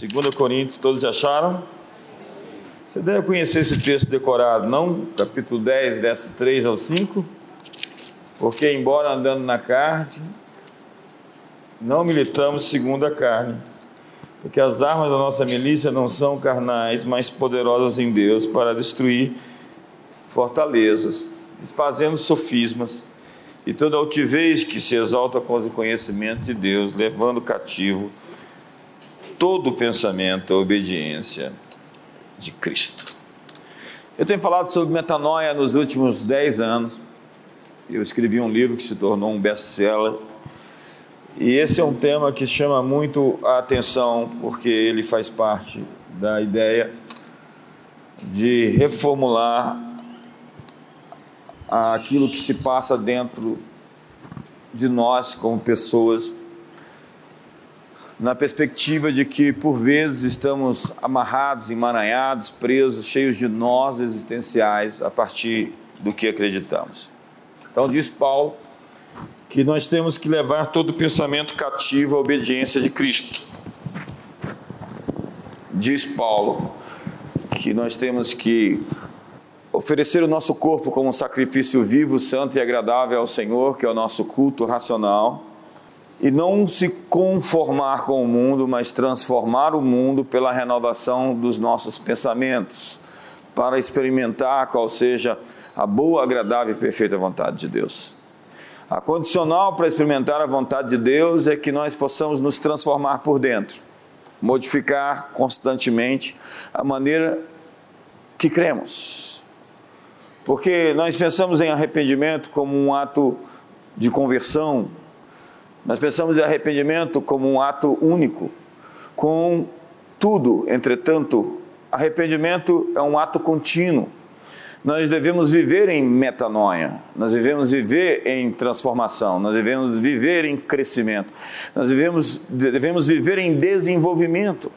2 Coríntios, todos acharam? Você deve conhecer esse texto decorado, não? Capítulo 10, verso 3 ao 5. Porque, embora andando na carne, não militamos segundo a carne. Porque as armas da nossa milícia não são carnais, mas poderosas em Deus para destruir fortalezas, desfazendo sofismas e toda altivez que se exalta contra o conhecimento de Deus, levando cativo todo pensamento à obediência de Cristo. Eu tenho falado sobre metanoia nos últimos dez anos. Eu escrevi um livro que se tornou um best-seller. E esse é um tema que chama muito a atenção, porque ele faz parte da ideia de reformular aquilo que se passa dentro de nós como pessoas na perspectiva de que, por vezes, estamos amarrados, emaranhados, presos, cheios de nós existenciais a partir do que acreditamos. Então, diz Paulo que nós temos que levar todo pensamento cativo à obediência de Cristo. Diz Paulo que nós temos que oferecer o nosso corpo como um sacrifício vivo, santo e agradável ao Senhor, que é o nosso culto racional e não se conformar com o mundo, mas transformar o mundo pela renovação dos nossos pensamentos, para experimentar qual seja a boa, agradável e perfeita vontade de Deus. A condicional para experimentar a vontade de Deus é que nós possamos nos transformar por dentro, modificar constantemente a maneira que cremos. Porque nós pensamos em arrependimento como um ato de conversão, nós pensamos em arrependimento como um ato único, com tudo, entretanto, arrependimento é um ato contínuo. Nós devemos viver em metanoia, nós devemos viver em transformação, nós devemos viver em crescimento, nós devemos, devemos viver em desenvolvimento.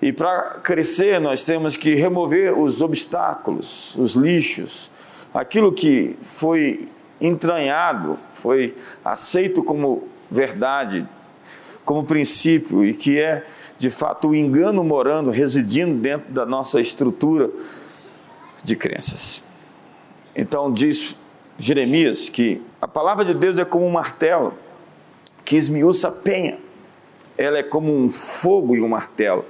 E para crescer, nós temos que remover os obstáculos, os lixos, aquilo que foi entranhado, foi aceito como verdade, como princípio e que é de fato o engano morando, residindo dentro da nossa estrutura de crenças. Então diz Jeremias que a palavra de Deus é como um martelo que esmiuça a penha. Ela é como um fogo e um martelo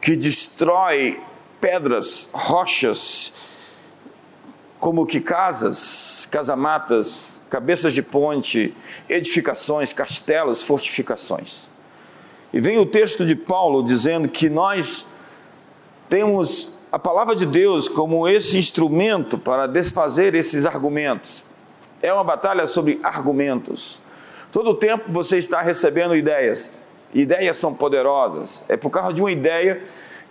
que destrói pedras, rochas como que casas, casamatas, cabeças de ponte, edificações, castelos, fortificações. E vem o texto de Paulo dizendo que nós temos a palavra de Deus como esse instrumento para desfazer esses argumentos. É uma batalha sobre argumentos. Todo o tempo você está recebendo ideias. Ideias são poderosas. É por causa de uma ideia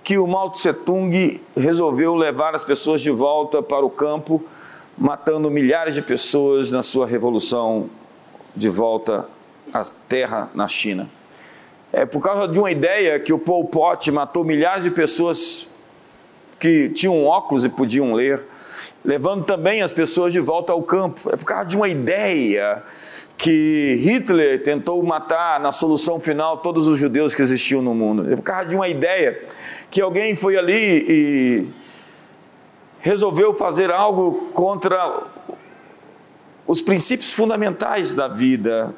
que o Mao Tse Tung resolveu levar as pessoas de volta para o campo, matando milhares de pessoas na sua revolução de volta à terra na China. É por causa de uma ideia que o Pol Pot matou milhares de pessoas que tinham óculos e podiam ler, levando também as pessoas de volta ao campo. É por causa de uma ideia que Hitler tentou matar na solução final todos os judeus que existiam no mundo. É por causa de uma ideia que alguém foi ali e resolveu fazer algo contra os princípios fundamentais da vida,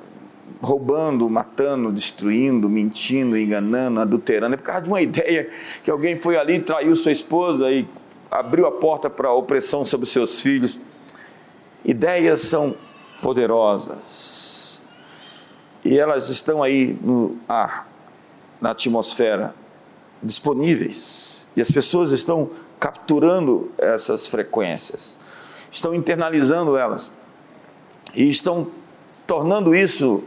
roubando, matando, destruindo, mentindo, enganando, adulterando. É por causa de uma ideia que alguém foi ali, traiu sua esposa e abriu a porta para a opressão sobre seus filhos. Ideias são poderosas e elas estão aí no ar, na atmosfera disponíveis. E as pessoas estão capturando essas frequências, estão internalizando elas. E estão tornando isso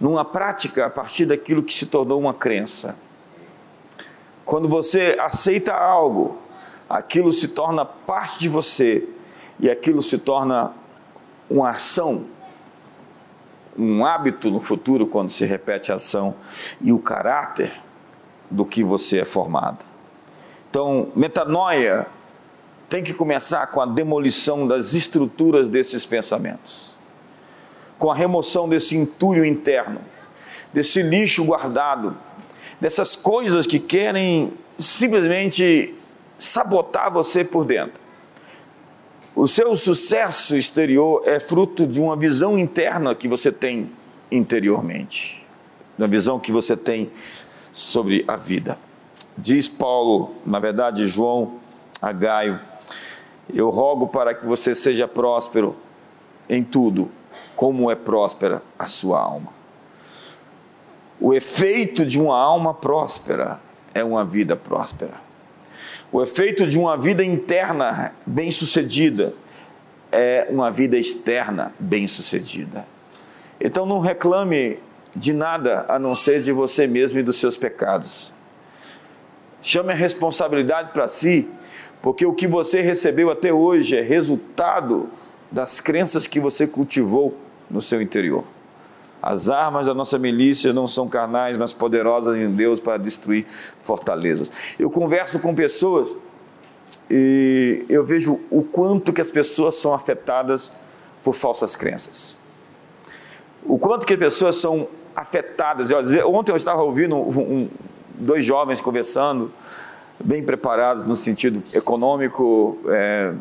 numa prática a partir daquilo que se tornou uma crença. Quando você aceita algo, aquilo se torna parte de você e aquilo se torna uma ação, um hábito no futuro quando se repete a ação e o caráter do que você é formado. Então, metanoia tem que começar com a demolição das estruturas desses pensamentos, com a remoção desse entulho interno, desse lixo guardado, dessas coisas que querem simplesmente sabotar você por dentro. O seu sucesso exterior é fruto de uma visão interna que você tem interiormente, da visão que você tem sobre a vida. Diz Paulo, na verdade, João a Gaio, eu rogo para que você seja próspero em tudo, como é próspera a sua alma. O efeito de uma alma próspera é uma vida próspera. O efeito de uma vida interna bem-sucedida é uma vida externa bem-sucedida. Então não reclame de nada a não ser de você mesmo e dos seus pecados. Chame a responsabilidade para si, porque o que você recebeu até hoje é resultado das crenças que você cultivou no seu interior. As armas da nossa milícia não são carnais, mas poderosas em Deus para destruir fortalezas. Eu converso com pessoas e eu vejo o quanto que as pessoas são afetadas por falsas crenças. O quanto que as pessoas são afetadas. Ontem eu estava ouvindo um, um, dois jovens conversando, bem preparados no sentido econômico, é,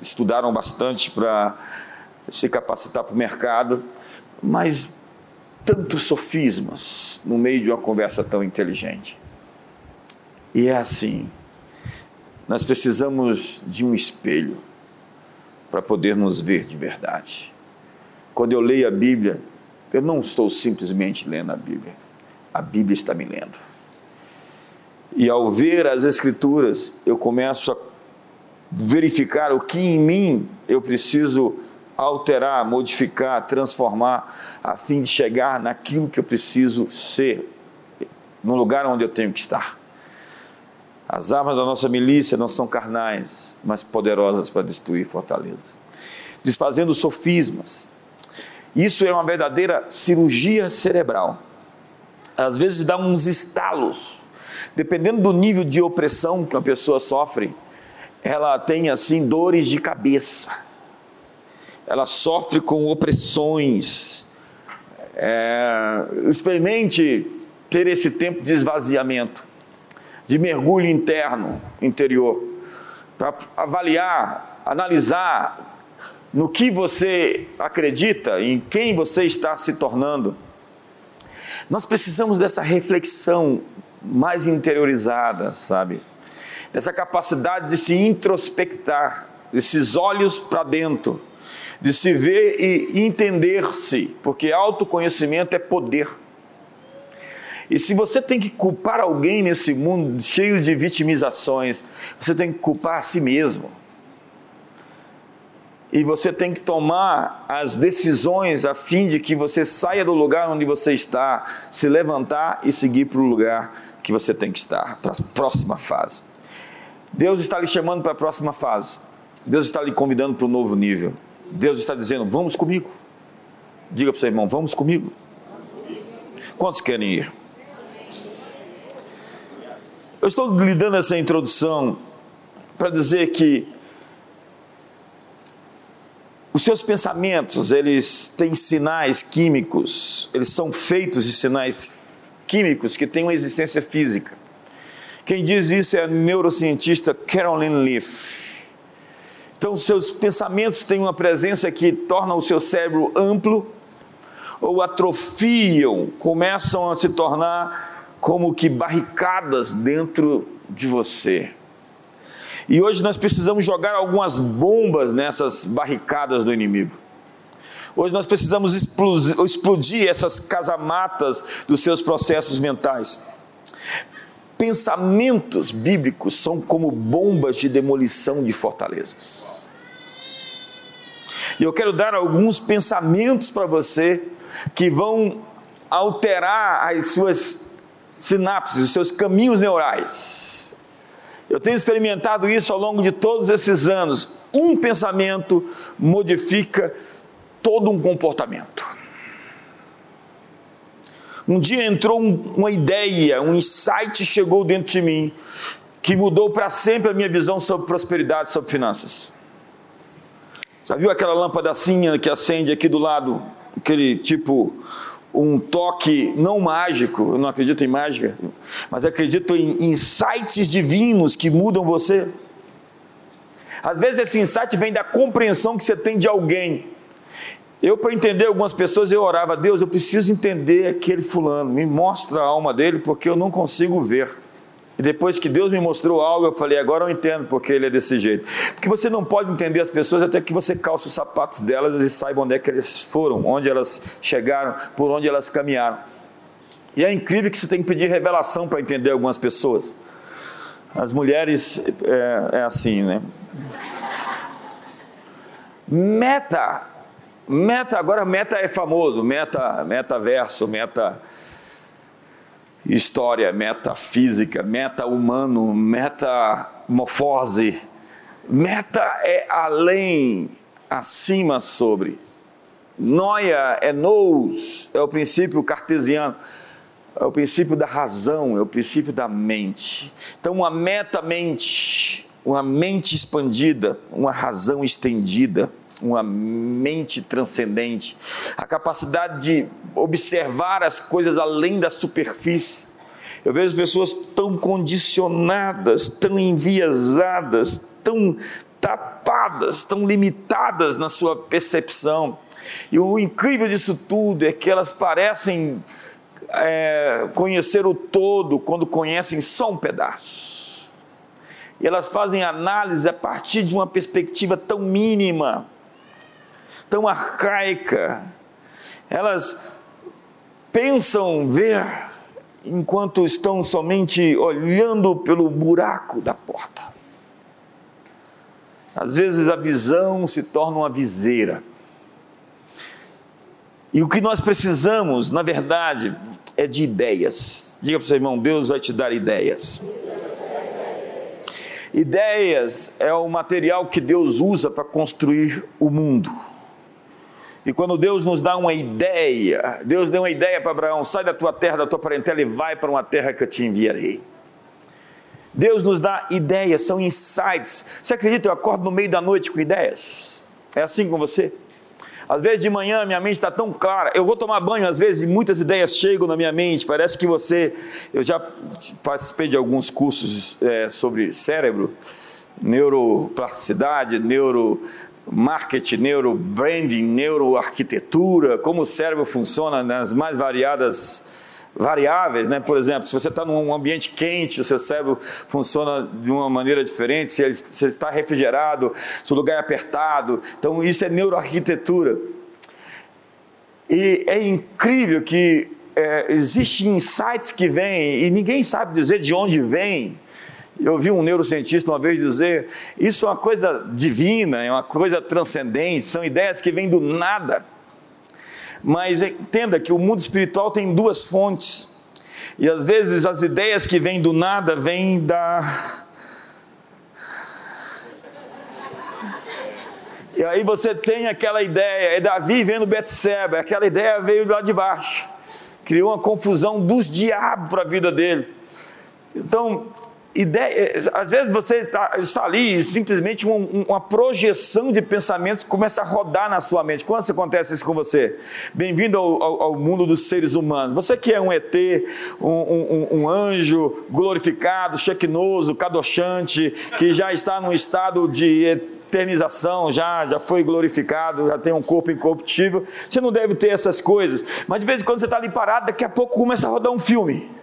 estudaram bastante para se capacitar para o mercado, mas tantos sofismas no meio de uma conversa tão inteligente. E é assim, nós precisamos de um espelho para poder nos ver de verdade. Quando eu leio a Bíblia, eu não estou simplesmente lendo a Bíblia, a Bíblia está me lendo. E ao ver as Escrituras, eu começo a verificar o que em mim eu preciso alterar, modificar, transformar, a fim de chegar naquilo que eu preciso ser, no lugar onde eu tenho que estar. As armas da nossa milícia não são carnais, mas poderosas para destruir fortalezas. Desfazendo sofismas. Isso é uma verdadeira cirurgia cerebral. Às vezes dá uns estalos. Dependendo do nível de opressão que uma pessoa sofre, ela tem assim dores de cabeça ela sofre com opressões. É, experimente ter esse tempo de esvaziamento, de mergulho interno, interior, para avaliar, analisar no que você acredita, em quem você está se tornando. Nós precisamos dessa reflexão mais interiorizada, sabe? Dessa capacidade de se introspectar, desses olhos para dentro de se ver e entender-se, porque autoconhecimento é poder. E se você tem que culpar alguém nesse mundo cheio de vitimizações, você tem que culpar a si mesmo. E você tem que tomar as decisões a fim de que você saia do lugar onde você está, se levantar e seguir para o lugar que você tem que estar, para a próxima fase. Deus está lhe chamando para a próxima fase. Deus está lhe convidando para um novo nível. Deus está dizendo: vamos comigo. Diga para o seu irmão: vamos comigo. Quantos querem ir? Eu estou lhe dando essa introdução para dizer que os seus pensamentos, eles têm sinais químicos, eles são feitos de sinais químicos que têm uma existência física. Quem diz isso é a neurocientista Carolyn Leaf. Então, seus pensamentos têm uma presença que torna o seu cérebro amplo ou atrofiam, começam a se tornar como que barricadas dentro de você. E hoje nós precisamos jogar algumas bombas nessas barricadas do inimigo. Hoje nós precisamos explodir essas casamatas dos seus processos mentais. Pensamentos bíblicos são como bombas de demolição de fortalezas. E eu quero dar alguns pensamentos para você que vão alterar as suas sinapses, os seus caminhos neurais. Eu tenho experimentado isso ao longo de todos esses anos. Um pensamento modifica todo um comportamento. Um dia entrou uma ideia, um insight chegou dentro de mim que mudou para sempre a minha visão sobre prosperidade, sobre finanças. Já viu aquela lâmpadacinha que acende aqui do lado, aquele tipo um toque não mágico, eu não acredito em mágica, mas acredito em insights divinos que mudam você. Às vezes esse insight vem da compreensão que você tem de alguém. Eu, para entender algumas pessoas, eu orava, Deus, eu preciso entender aquele fulano, me mostra a alma dele, porque eu não consigo ver. E depois que Deus me mostrou algo, eu falei, agora eu entendo porque ele é desse jeito. Porque você não pode entender as pessoas até que você calce os sapatos delas e saiba onde é que elas foram, onde elas chegaram, por onde elas caminharam. E é incrível que você tem que pedir revelação para entender algumas pessoas. As mulheres é, é assim, né? Meta, meta, agora meta é famoso, meta, metaverso, meta história, metafísica, meta-humano, metamorfose. Meta é além, acima sobre. Noia é nous, é o princípio cartesiano, é o princípio da razão, é o princípio da mente. Então, uma meta-mente, uma mente expandida, uma razão estendida, uma mente transcendente, a capacidade de observar as coisas além da superfície. Eu vejo pessoas tão condicionadas, tão enviesadas, tão tapadas, tão limitadas na sua percepção. E o incrível disso tudo é que elas parecem é, conhecer o todo quando conhecem só um pedaço. E elas fazem análise a partir de uma perspectiva tão mínima tão arcaica. Elas pensam ver enquanto estão somente olhando pelo buraco da porta. Às vezes a visão se torna uma viseira. E o que nós precisamos, na verdade, é de ideias. Diga para o seu irmão: Deus vai te dar ideias. Ideias é o material que Deus usa para construir o mundo. E quando Deus nos dá uma ideia, Deus deu uma ideia para Abraão: sai da tua terra, da tua parentela e vai para uma terra que eu te enviarei. Deus nos dá ideias, são insights. Você acredita? Eu acordo no meio da noite com ideias. É assim com você? Às vezes de manhã minha mente está tão clara. Eu vou tomar banho, às vezes muitas ideias chegam na minha mente. Parece que você. Eu já participei de alguns cursos é, sobre cérebro, neuroplasticidade, neuro marketing, neurobranding, neuroarquitetura, como o cérebro funciona nas mais variadas variáveis, né? Por exemplo, se você está num ambiente quente, o seu cérebro funciona de uma maneira diferente, se, ele, está refrigerado, se o lugar é apertado. Então, isso é neuroarquitetura. E é incrível que é, existem insights que vêm e ninguém sabe dizer de onde vem. Eu ouvi um neurocientista uma vez dizer: isso é uma coisa divina, é uma coisa transcendente, são ideias que vêm do nada. Mas entenda que o mundo espiritual tem duas fontes, e às vezes as ideias que vêm do nada vêm da. E aí você tem aquela ideia, é Davi vendo Betseba, aquela ideia veio lá de baixo, criou uma confusão dos diabos para a vida dele. Então, ideia, às vezes você está, está ali e simplesmente uma, uma, projeção de pensamentos começa a rodar na sua mente. Quando acontece isso com você? Bem-vindo ao, ao, ao, mundo dos seres humanos. Você que é um ET, um, um, um anjo glorificado, chequinoso, cadochante, que já está num estado de eternização, já, já foi glorificado, já tem um corpo incorruptível. Você não deve ter essas coisas. Mas de vez em quando você está ali parado, daqui a pouco começa a rodar um filme.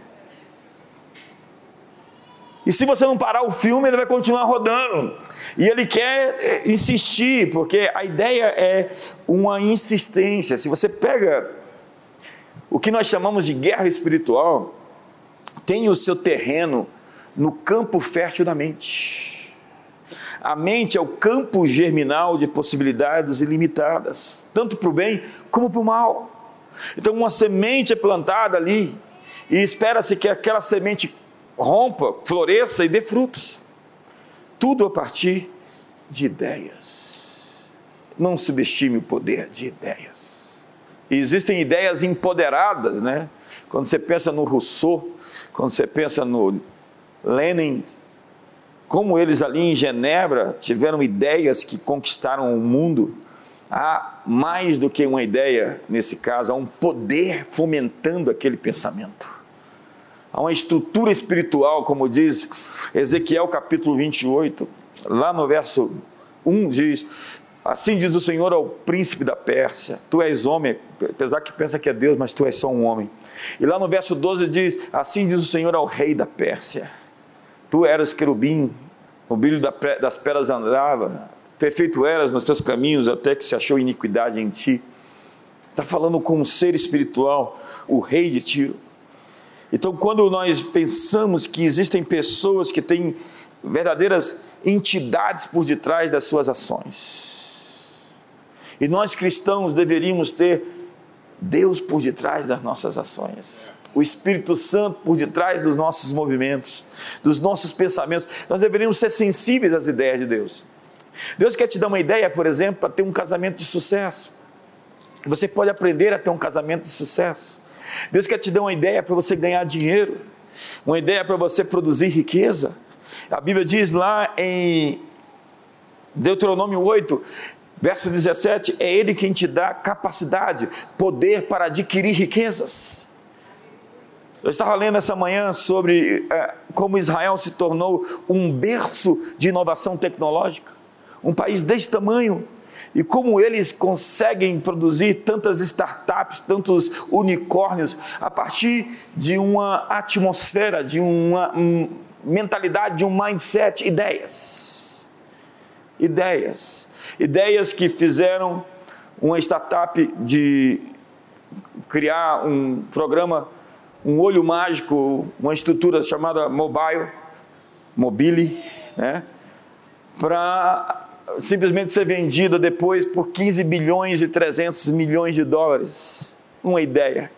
E se você não parar o filme, ele vai continuar rodando. E ele quer eh, insistir, porque a ideia é uma insistência. Se você pega o que nós chamamos de guerra espiritual, tem o seu terreno no campo fértil da mente. A mente é o campo germinal de possibilidades ilimitadas, tanto para o bem como para o mal. Então, uma semente é plantada ali, e espera-se que aquela semente rompa, floresça e dê frutos. Tudo a partir de ideias. Não subestime o poder de ideias. E existem ideias empoderadas, né? Quando você pensa no Rousseau, quando você pensa no Lenin, como eles ali em Genebra tiveram ideias que conquistaram o mundo, há mais do que uma ideia nesse caso, há um poder fomentando aquele pensamento. Há uma estrutura espiritual, como diz Ezequiel capítulo 28, lá no verso 1 diz: Assim diz o Senhor ao príncipe da Pérsia: Tu és homem, apesar que pensa que é Deus, mas tu és só um homem. E lá no verso 12 diz: Assim diz o Senhor ao rei da Pérsia: Tu eras querubim, o brilho das pedras andava, perfeito eras nos teus caminhos, até que se achou iniquidade em ti. Está falando com um ser espiritual, o rei de Tiro. Então, quando nós pensamos que existem pessoas que têm verdadeiras entidades por detrás das suas ações, e nós cristãos deveríamos ter Deus por detrás das nossas ações, o Espírito Santo por detrás dos nossos movimentos, dos nossos pensamentos, nós deveríamos ser sensíveis às ideias de Deus. Deus quer te dar uma ideia, por exemplo, para ter um casamento de sucesso. Você pode aprender a ter um casamento de sucesso. Deus quer te dar uma ideia para você ganhar dinheiro, uma ideia para você produzir riqueza. A Bíblia diz lá em Deuteronômio 8, verso 17: é Ele quem te dá capacidade, poder para adquirir riquezas. Eu estava lendo essa manhã sobre é, como Israel se tornou um berço de inovação tecnológica um país desse tamanho, e como eles conseguem produzir tantas startups, tantos unicórnios, a partir de uma atmosfera, de uma um, mentalidade, de um mindset, ideias. Ideias. Ideias que fizeram uma startup de criar um programa, um olho mágico, uma estrutura chamada Mobile, Mobile, né? para simplesmente ser vendida depois por 15 bilhões e 300 milhões de dólares. Uma ideia.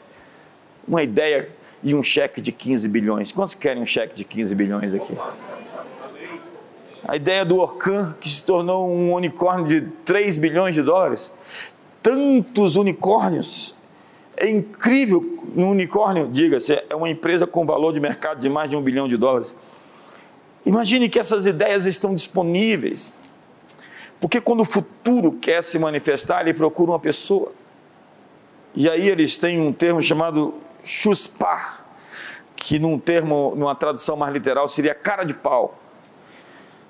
Uma ideia e um cheque de 15 bilhões. Quantos querem um cheque de 15 bilhões aqui? A ideia do Orcan, que se tornou um unicórnio de 3 bilhões de dólares. Tantos unicórnios. É incrível um unicórnio, diga-se, é uma empresa com valor de mercado de mais de um bilhão de dólares. Imagine que essas ideias estão disponíveis porque quando o futuro quer se manifestar, ele procura uma pessoa. E aí eles têm um termo chamado chuspar, que num termo, numa tradução mais literal, seria cara de pau.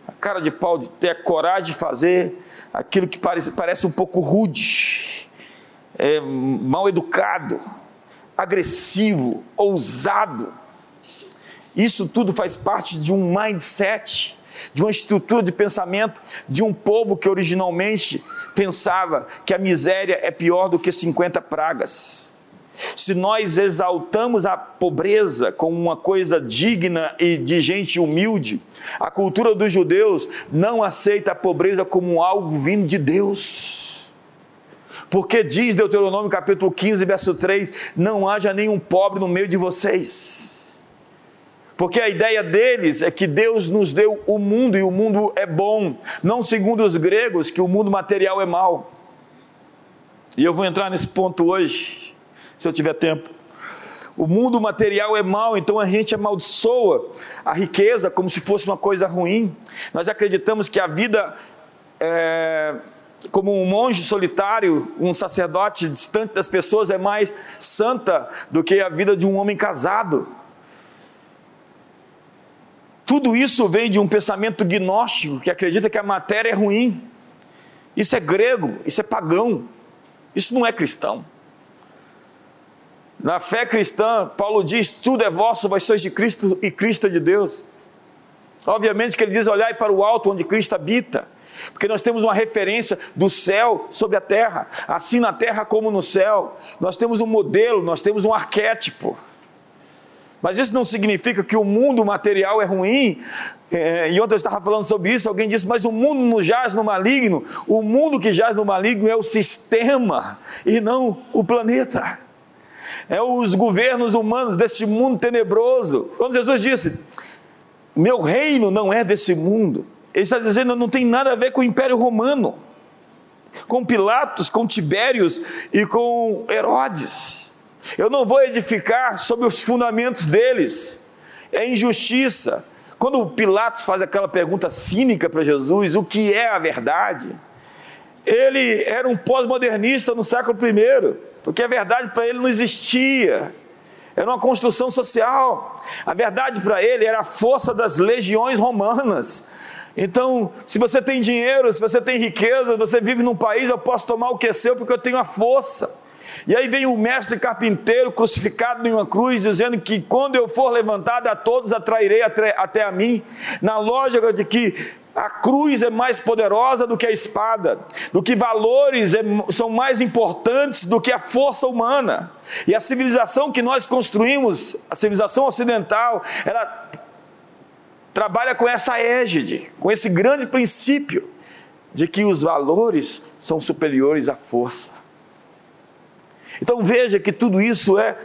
A cara de pau de ter a coragem de fazer aquilo que parece, parece um pouco rude, é, mal educado, agressivo, ousado. Isso tudo faz parte de um mindset de uma estrutura de pensamento de um povo que originalmente pensava que a miséria é pior do que 50 pragas. Se nós exaltamos a pobreza como uma coisa digna e de gente humilde, a cultura dos judeus não aceita a pobreza como algo vindo de Deus. Porque diz Deuteronômio capítulo 15, verso 3: Não haja nenhum pobre no meio de vocês. Porque a ideia deles é que Deus nos deu o mundo e o mundo é bom, não segundo os gregos, que o mundo material é mau. E eu vou entrar nesse ponto hoje, se eu tiver tempo. O mundo material é mau, então a gente amaldiçoa a riqueza como se fosse uma coisa ruim. Nós acreditamos que a vida é, como um monge solitário, um sacerdote distante das pessoas, é mais santa do que a vida de um homem casado. Tudo isso vem de um pensamento gnóstico que acredita que a matéria é ruim. Isso é grego, isso é pagão, isso não é cristão. Na fé cristã, Paulo diz: tudo é vosso, vós sois de Cristo e Cristo é de Deus. Obviamente que ele diz: olhai para o alto onde Cristo habita, porque nós temos uma referência do céu sobre a terra, assim na terra como no céu. Nós temos um modelo, nós temos um arquétipo. Mas isso não significa que o mundo material é ruim. É, e ontem eu estava falando sobre isso, alguém disse, mas o mundo não jaz no maligno. O mundo que jaz no maligno é o sistema e não o planeta. É os governos humanos deste mundo tenebroso. Quando Jesus disse, meu reino não é desse mundo, ele está dizendo, não tem nada a ver com o Império Romano, com Pilatos, com Tibérios e com Herodes. Eu não vou edificar sobre os fundamentos deles. É injustiça. Quando Pilatos faz aquela pergunta cínica para Jesus, o que é a verdade? ele era um pós-modernista no século I, porque a verdade para ele não existia. Era uma construção social. A verdade para ele era a força das legiões romanas. Então, se você tem dinheiro, se você tem riqueza, você vive num país, eu posso tomar o que é seu porque eu tenho a força. E aí vem o mestre carpinteiro crucificado em uma cruz, dizendo que quando eu for levantado, a todos atrairei até, a mim, na lógica de que a cruz é mais poderosa do que a espada, do que valores é, são mais importantes do que a força humana. E a civilização que nós construímos, a civilização ocidental, ela trabalha com essa égide, com esse grande princípio de que os valores são superiores à força. Então veja que tudo isso é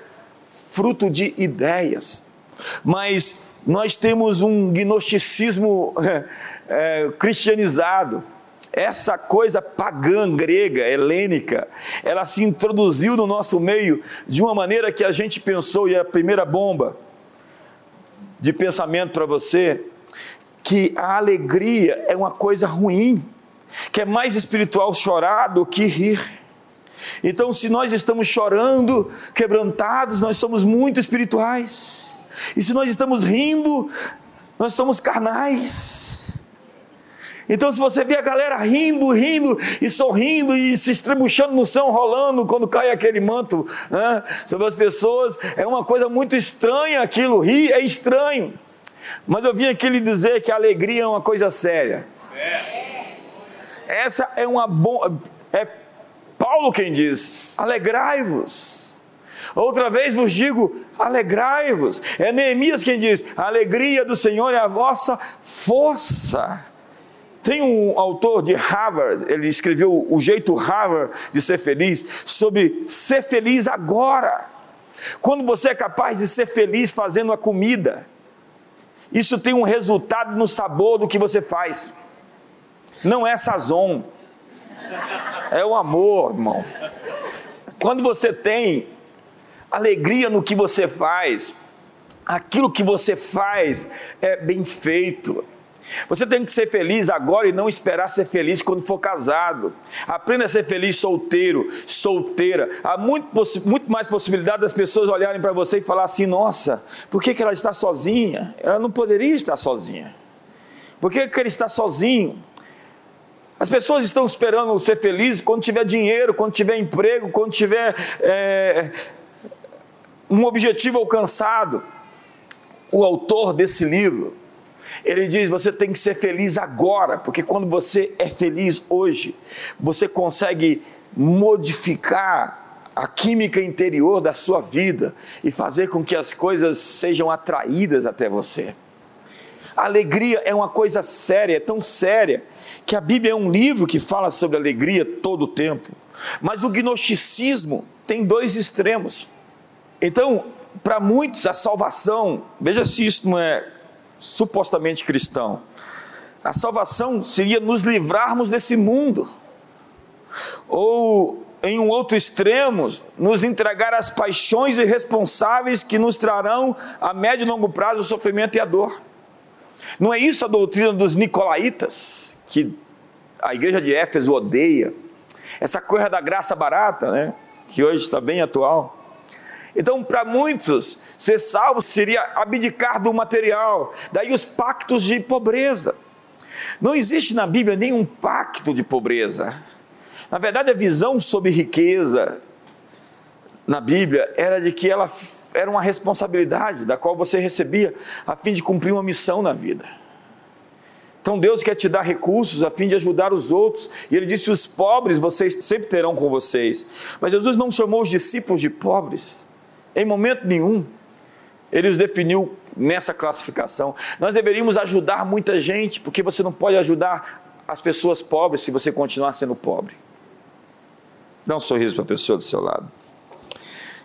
fruto de ideias, mas nós temos um gnosticismo é, é, cristianizado. Essa coisa pagã grega, helênica, ela se introduziu no nosso meio de uma maneira que a gente pensou, e a primeira bomba de pensamento para você, que a alegria é uma coisa ruim, que é mais espiritual chorar do que rir. Então, se nós estamos chorando, quebrantados, nós somos muito espirituais. E se nós estamos rindo, nós somos carnais. Então, se você vê a galera rindo, rindo e sorrindo e se estrebuchando no chão, rolando quando cai aquele manto né, sobre as pessoas, é uma coisa muito estranha aquilo. Rir é estranho. Mas eu vim aqui lhe dizer que a alegria é uma coisa séria. Essa é uma boa. É Paulo quem diz: alegrai-vos. Outra vez vos digo: alegrai-vos. É Neemias quem diz: a alegria do Senhor é a vossa força. Tem um autor de Harvard, ele escreveu O Jeito Harvard de Ser Feliz, sobre ser feliz agora. Quando você é capaz de ser feliz fazendo a comida, isso tem um resultado no sabor do que você faz. Não é sazon, é o amor, irmão. Quando você tem alegria no que você faz, aquilo que você faz é bem feito. Você tem que ser feliz agora e não esperar ser feliz quando for casado. Aprenda a ser feliz solteiro, solteira. Há muito, muito mais possibilidade das pessoas olharem para você e falar assim: nossa, por que, que ela está sozinha? Ela não poderia estar sozinha. Por que, que ele está sozinho? As pessoas estão esperando ser felizes quando tiver dinheiro, quando tiver emprego, quando tiver é, um objetivo alcançado. O autor desse livro, ele diz: você tem que ser feliz agora, porque quando você é feliz hoje, você consegue modificar a química interior da sua vida e fazer com que as coisas sejam atraídas até você. Alegria é uma coisa séria, é tão séria, que a Bíblia é um livro que fala sobre alegria todo o tempo. Mas o gnosticismo tem dois extremos. Então, para muitos, a salvação, veja se isso não é supostamente cristão. A salvação seria nos livrarmos desse mundo. Ou, em um outro extremo, nos entregar às paixões irresponsáveis que nos trarão a médio e longo prazo o sofrimento e a dor. Não é isso a doutrina dos nicolaítas, que a igreja de Éfeso odeia? Essa coisa da graça barata, né? que hoje está bem atual. Então, para muitos, ser salvo seria abdicar do material, daí os pactos de pobreza. Não existe na Bíblia nenhum pacto de pobreza. Na verdade, a visão sobre riqueza na Bíblia era de que ela era uma responsabilidade da qual você recebia a fim de cumprir uma missão na vida. Então Deus quer te dar recursos a fim de ajudar os outros. E ele disse: os pobres vocês sempre terão com vocês. Mas Jesus não chamou os discípulos de pobres, em momento nenhum. Ele os definiu nessa classificação. Nós deveríamos ajudar muita gente, porque você não pode ajudar as pessoas pobres se você continuar sendo pobre. Dá um sorriso para a pessoa do seu lado.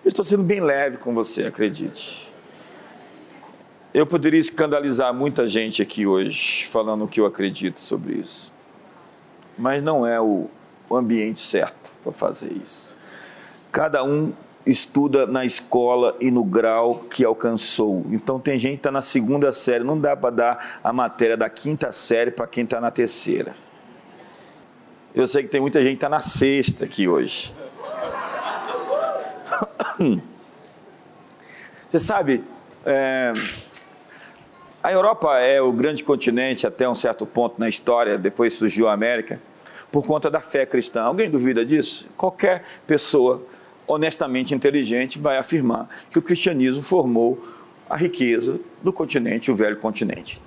Eu estou sendo bem leve com você, acredite. Eu poderia escandalizar muita gente aqui hoje, falando o que eu acredito sobre isso. Mas não é o, o ambiente certo para fazer isso. Cada um estuda na escola e no grau que alcançou. Então tem gente que está na segunda série, não dá para dar a matéria da quinta série para quem está na terceira. Eu sei que tem muita gente que está na sexta aqui hoje. Você sabe, é, a Europa é o grande continente até um certo ponto na história, depois surgiu a América, por conta da fé cristã. Alguém duvida disso? Qualquer pessoa honestamente inteligente vai afirmar que o cristianismo formou a riqueza do continente, o velho continente.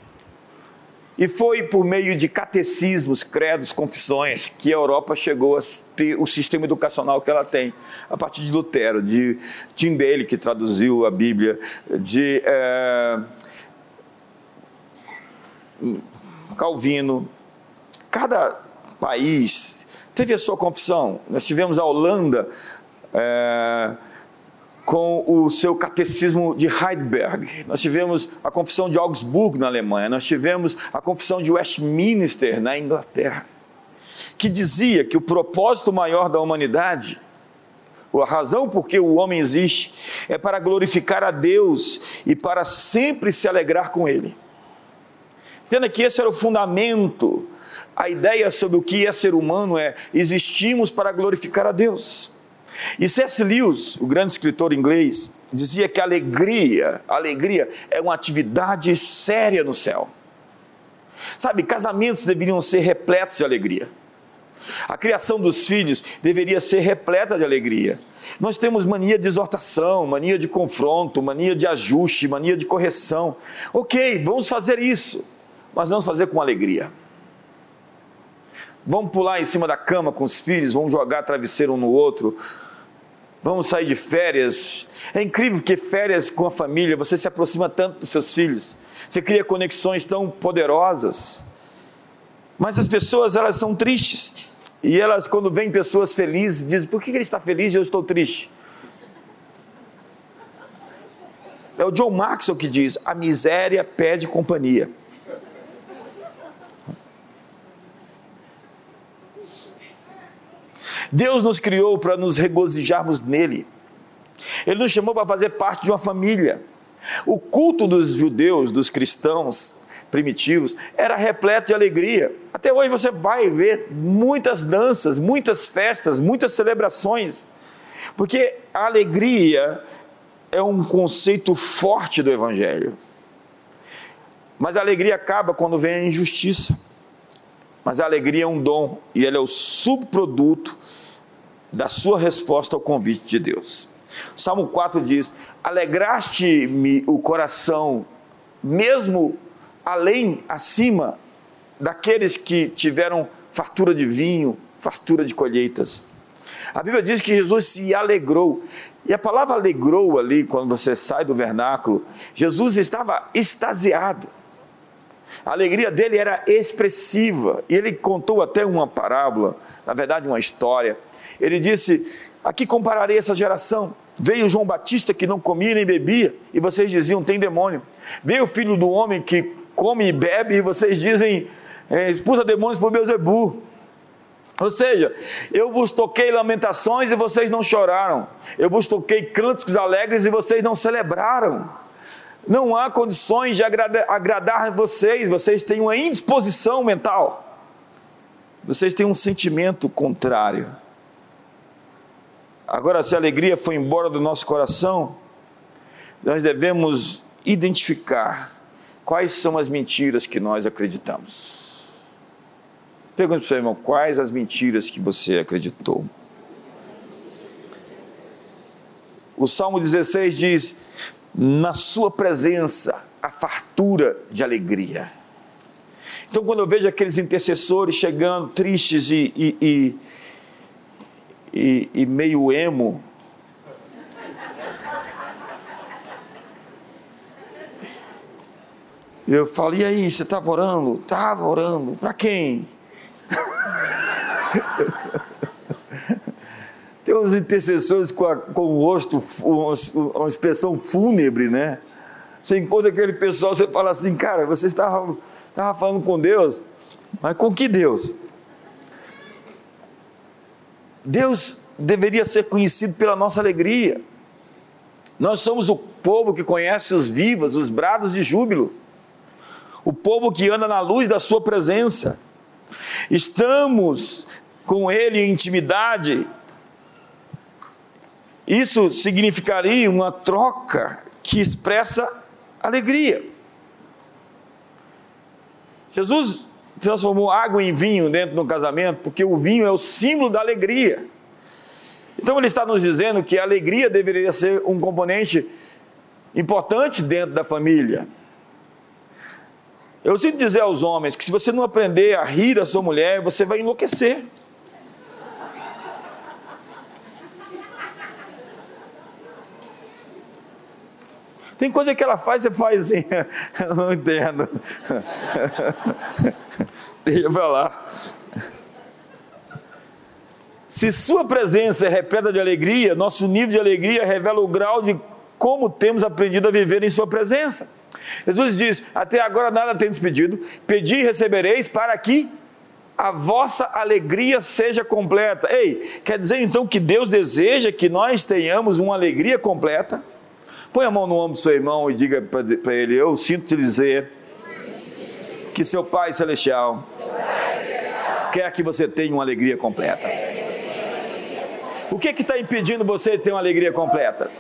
E foi por meio de catecismos, credos, confissões que a Europa chegou a ter o sistema educacional que ela tem. A partir de Lutero, de Tyndale, que traduziu a Bíblia, de é, Calvino. Cada país teve a sua confissão. Nós tivemos a Holanda. É, com o seu catecismo de Heidelberg, nós tivemos a confissão de Augsburg na Alemanha, nós tivemos a confissão de Westminster na Inglaterra, que dizia que o propósito maior da humanidade, a razão por que o homem existe, é para glorificar a Deus e para sempre se alegrar com Ele. Entenda que esse era o fundamento, a ideia sobre o que é ser humano é existimos para glorificar a Deus. E C.S. Lewis, o grande escritor inglês, dizia que alegria, alegria é uma atividade séria no céu. Sabe, casamentos deveriam ser repletos de alegria. A criação dos filhos deveria ser repleta de alegria. Nós temos mania de exortação, mania de confronto, mania de ajuste, mania de correção. Ok, vamos fazer isso, mas vamos fazer com alegria. Vamos pular em cima da cama com os filhos, vamos jogar travesseiro um no outro, vamos sair de férias. É incrível que férias com a família, você se aproxima tanto dos seus filhos, você cria conexões tão poderosas. Mas as pessoas, elas são tristes. E elas, quando veem pessoas felizes, dizem: por que ele está feliz e eu estou triste? É o John Maxwell que diz: a miséria pede companhia. Deus nos criou para nos regozijarmos nele. Ele nos chamou para fazer parte de uma família. O culto dos judeus, dos cristãos primitivos, era repleto de alegria. Até hoje você vai ver muitas danças, muitas festas, muitas celebrações, porque a alegria é um conceito forte do Evangelho. Mas a alegria acaba quando vem a injustiça. Mas a alegria é um dom e ela é o subproduto da sua resposta ao convite de Deus. Salmo 4 diz: Alegraste-me o coração, mesmo além, acima daqueles que tiveram fartura de vinho, fartura de colheitas. A Bíblia diz que Jesus se alegrou. E a palavra alegrou ali, quando você sai do vernáculo, Jesus estava extasiado. A alegria dele era expressiva. E ele contou até uma parábola, na verdade, uma história. Ele disse: Aqui compararei essa geração. Veio João Batista que não comia nem bebia, e vocês diziam: tem demônio. Veio o filho do homem que come e bebe, e vocês dizem: é, expulsa demônios por Beuzebu. Ou seja, eu vos toquei lamentações e vocês não choraram. Eu vos toquei cânticos alegres e vocês não celebraram. Não há condições de agradar, vocês, vocês têm uma indisposição mental. Vocês têm um sentimento contrário. Agora, se a alegria foi embora do nosso coração, nós devemos identificar quais são as mentiras que nós acreditamos. Pergunte para o seu irmão, quais as mentiras que você acreditou? O Salmo 16 diz: na sua presença a fartura de alegria. Então, quando eu vejo aqueles intercessores chegando tristes e, e, e, e, meio emo, eu falo, e aí, você estava orando? Estava orando. Para quem? Tem uns intercessores com, a, com o rosto, uma, uma expressão fúnebre, né? Você encontra aquele pessoal, você fala assim, cara, você estava, estava falando com Deus, mas com que Deus? Deus deveria ser conhecido pela nossa alegria. Nós somos o povo que conhece os vivos, os brados de júbilo, o povo que anda na luz da Sua presença. Estamos com Ele em intimidade, isso significaria uma troca que expressa alegria. Jesus transformou água em vinho dentro do casamento, porque o vinho é o símbolo da alegria. Então ele está nos dizendo que a alegria deveria ser um componente importante dentro da família. Eu sinto dizer aos homens que se você não aprender a rir da sua mulher, você vai enlouquecer. Tem coisa que ela faz, você faz assim, eu não entendo. Deixa pra lá. Se sua presença é repleta de alegria, nosso nível de alegria revela o grau de como temos aprendido a viver em sua presença. Jesus diz: Até agora nada tendes pedido, pedi e recebereis para que a vossa alegria seja completa. Ei, quer dizer então que Deus deseja que nós tenhamos uma alegria completa? Põe a mão no ombro do seu irmão e diga para ele: Eu sinto te dizer que seu Pai Celestial quer que você tenha uma alegria completa. O que está impedindo você de ter uma alegria completa?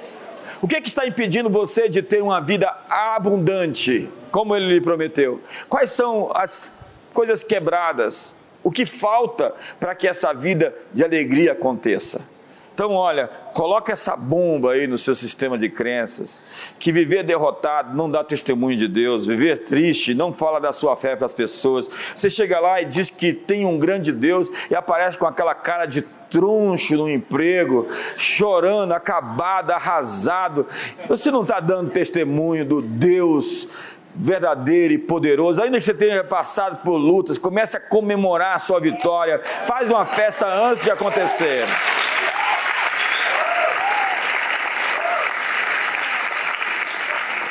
O que, que está impedindo você de ter uma vida abundante, como ele lhe prometeu? Quais são as coisas quebradas? O que falta para que essa vida de alegria aconteça? Então, olha, coloca essa bomba aí no seu sistema de crenças, que viver derrotado não dá testemunho de Deus, viver triste não fala da sua fé para as pessoas. Você chega lá e diz que tem um grande Deus e aparece com aquela cara de troncho no emprego, chorando, acabado, arrasado. Você não está dando testemunho do Deus verdadeiro e poderoso, ainda que você tenha passado por lutas, comece a comemorar a sua vitória, faz uma festa antes de acontecer.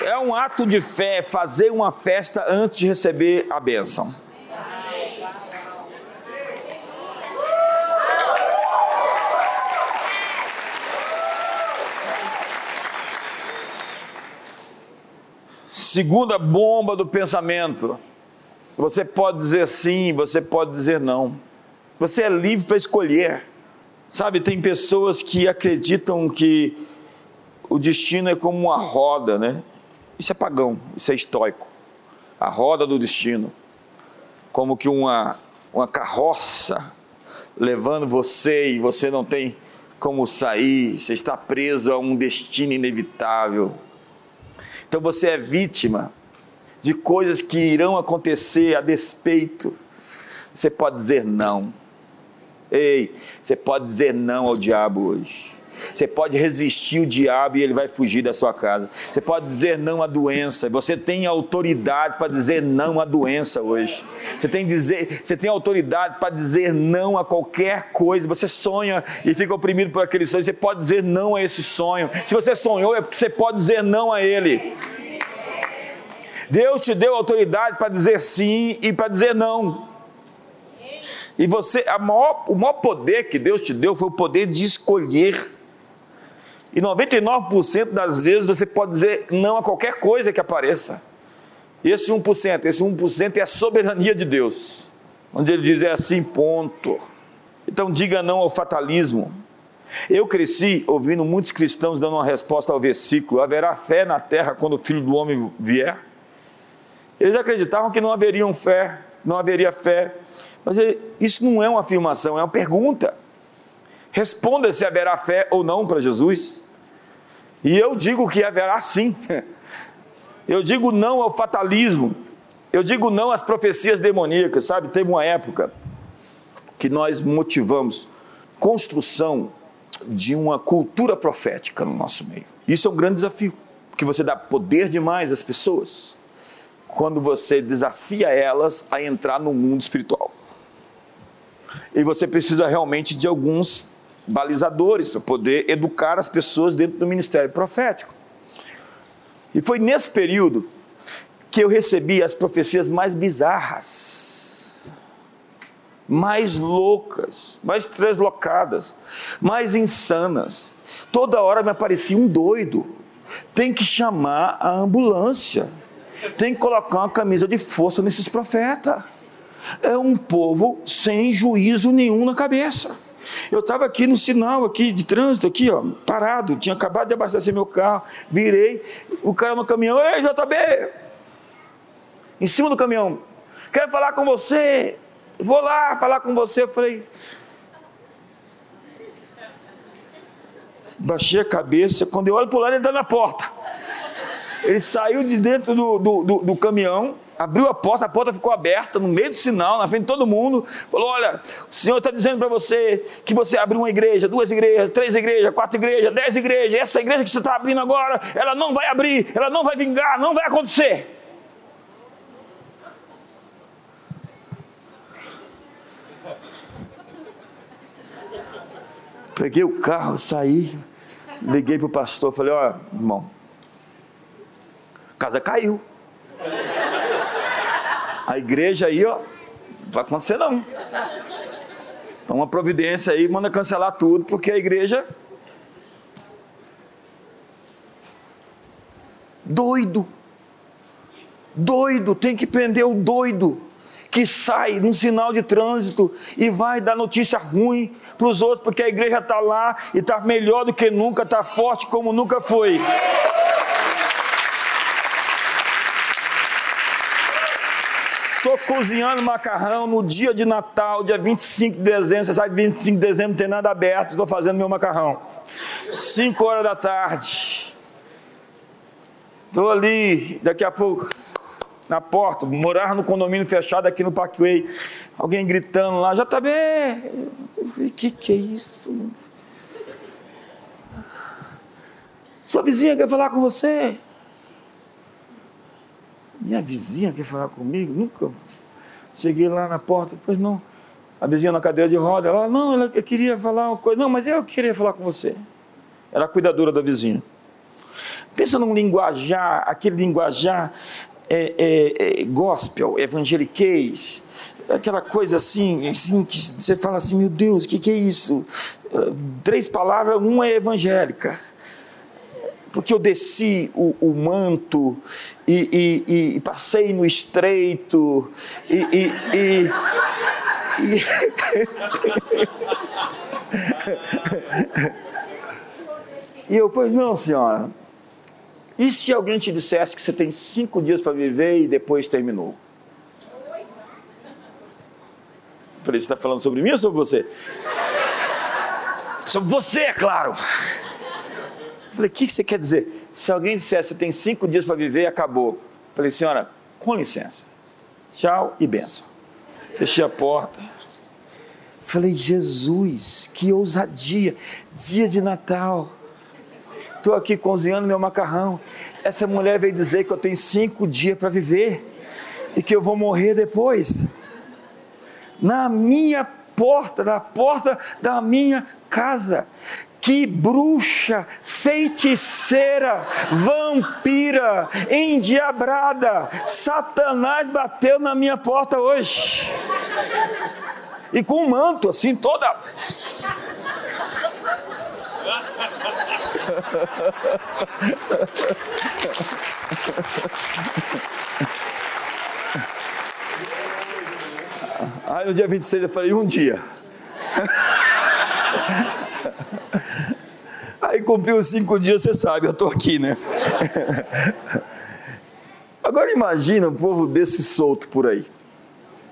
É um ato de fé fazer uma festa antes de receber a bênção. Segunda bomba do pensamento. Você pode dizer sim, você pode dizer não. Você é livre para escolher. Sabe, tem pessoas que acreditam que o destino é como uma roda, né? Isso é pagão, isso é estoico. A roda do destino. Como que uma, uma carroça levando você e você não tem como sair, você está preso a um destino inevitável. Então você é vítima de coisas que irão acontecer a despeito. Você pode dizer não. Ei, você pode dizer não ao diabo hoje. Você pode resistir o diabo e ele vai fugir da sua casa. Você pode dizer não à doença. Você tem autoridade para dizer não à doença hoje. Você tem, dizer, você tem autoridade para dizer não a qualquer coisa. Você sonha e fica oprimido por aquele sonho. Você pode dizer não a esse sonho. Se você sonhou, é porque você pode dizer não a ele. Deus te deu autoridade para dizer sim e para dizer não. E você, maior, o maior poder que Deus te deu foi o poder de escolher e 99% das vezes você pode dizer não a qualquer coisa que apareça. Esse 1%, esse 1% é a soberania de Deus. Onde ele diz é assim, ponto. Então diga não ao fatalismo. Eu cresci ouvindo muitos cristãos dando uma resposta ao versículo: haverá fé na terra quando o filho do homem vier? Eles acreditavam que não haveriam fé, não haveria fé. Mas isso não é uma afirmação, é uma pergunta. Responda se haverá fé ou não para Jesus. E eu digo que haverá sim. Eu digo não ao fatalismo. Eu digo não às profecias demoníacas, sabe? Teve uma época que nós motivamos construção de uma cultura profética no nosso meio. Isso é um grande desafio, porque você dá poder demais às pessoas quando você desafia elas a entrar no mundo espiritual. E você precisa realmente de alguns balizadores para poder educar as pessoas dentro do ministério profético. E foi nesse período que eu recebi as profecias mais bizarras, mais loucas, mais translocadas, mais insanas. Toda hora me aparecia um doido. Tem que chamar a ambulância. Tem que colocar uma camisa de força nesses profetas. é um povo sem juízo nenhum na cabeça. Eu estava aqui no sinal aqui de trânsito, aqui, ó, parado, tinha acabado de abastecer meu carro, virei, o cara no caminhão, ei, JB! Em cima do caminhão, quero falar com você, vou lá falar com você. Eu falei, baixei a cabeça, quando eu olho para o lado, ele está na porta. Ele saiu de dentro do, do, do, do caminhão, abriu a porta, a porta ficou aberta, no meio do sinal, na frente de todo mundo. Falou: Olha, o Senhor está dizendo para você que você abriu uma igreja, duas igrejas, três igrejas, quatro igrejas, dez igrejas. Essa igreja que você está abrindo agora, ela não vai abrir, ela não vai vingar, não vai acontecer. Peguei o carro, saí, liguei para o pastor, falei: Olha, irmão, a casa caiu. A igreja aí, ó, não vai acontecer não. Então uma providência aí, manda cancelar tudo, porque a igreja. Doido. Doido, tem que prender o doido que sai num sinal de trânsito e vai dar notícia ruim para os outros, porque a igreja está lá e está melhor do que nunca, está forte como nunca foi. Estou cozinhando macarrão no dia de Natal, dia 25 de dezembro. Você sabe que 25 de dezembro não tem nada aberto. Estou fazendo meu macarrão. 5 horas da tarde. Estou ali, daqui a pouco, na porta. Morar no condomínio fechado aqui no Parkway. Alguém gritando lá, já está bem. O que, que é isso? Sua vizinha quer falar com você. Minha vizinha quer falar comigo? Nunca cheguei lá na porta, pois não. A vizinha na cadeira de roda, ela, não, ela queria falar uma coisa. Não, mas eu queria falar com você. Era a cuidadora da vizinha. Pensa num linguajar, aquele linguajar é, é, é, gospel, evangeliquez, aquela coisa assim, assim, que você fala assim, meu Deus, o que, que é isso? Três palavras, uma é evangélica porque eu desci o, o manto e, e, e, passei no estreito e. e, e, eu, pois não, senhora. E se alguém te dissesse que você tem cinco dias para viver e depois terminou? falei, você está falando sobre mim ou sobre você? Sobre você, é claro. Falei, o que você quer dizer? Se alguém dissesse, você tem cinco dias para viver, acabou. Falei, senhora, com licença. Tchau e benção. Fechei a porta. Falei, Jesus, que ousadia. Dia de Natal. Estou aqui cozinhando meu macarrão. Essa mulher veio dizer que eu tenho cinco dias para viver e que eu vou morrer depois. Na minha porta, na porta da minha casa que bruxa, feiticeira, vampira, endiabrada, Satanás bateu na minha porta hoje. E com um manto assim, toda. Aí no dia 26 eu falei, um dia. Aí cumpriu os cinco dias, você sabe, eu estou aqui, né? Agora imagina um povo desse solto por aí.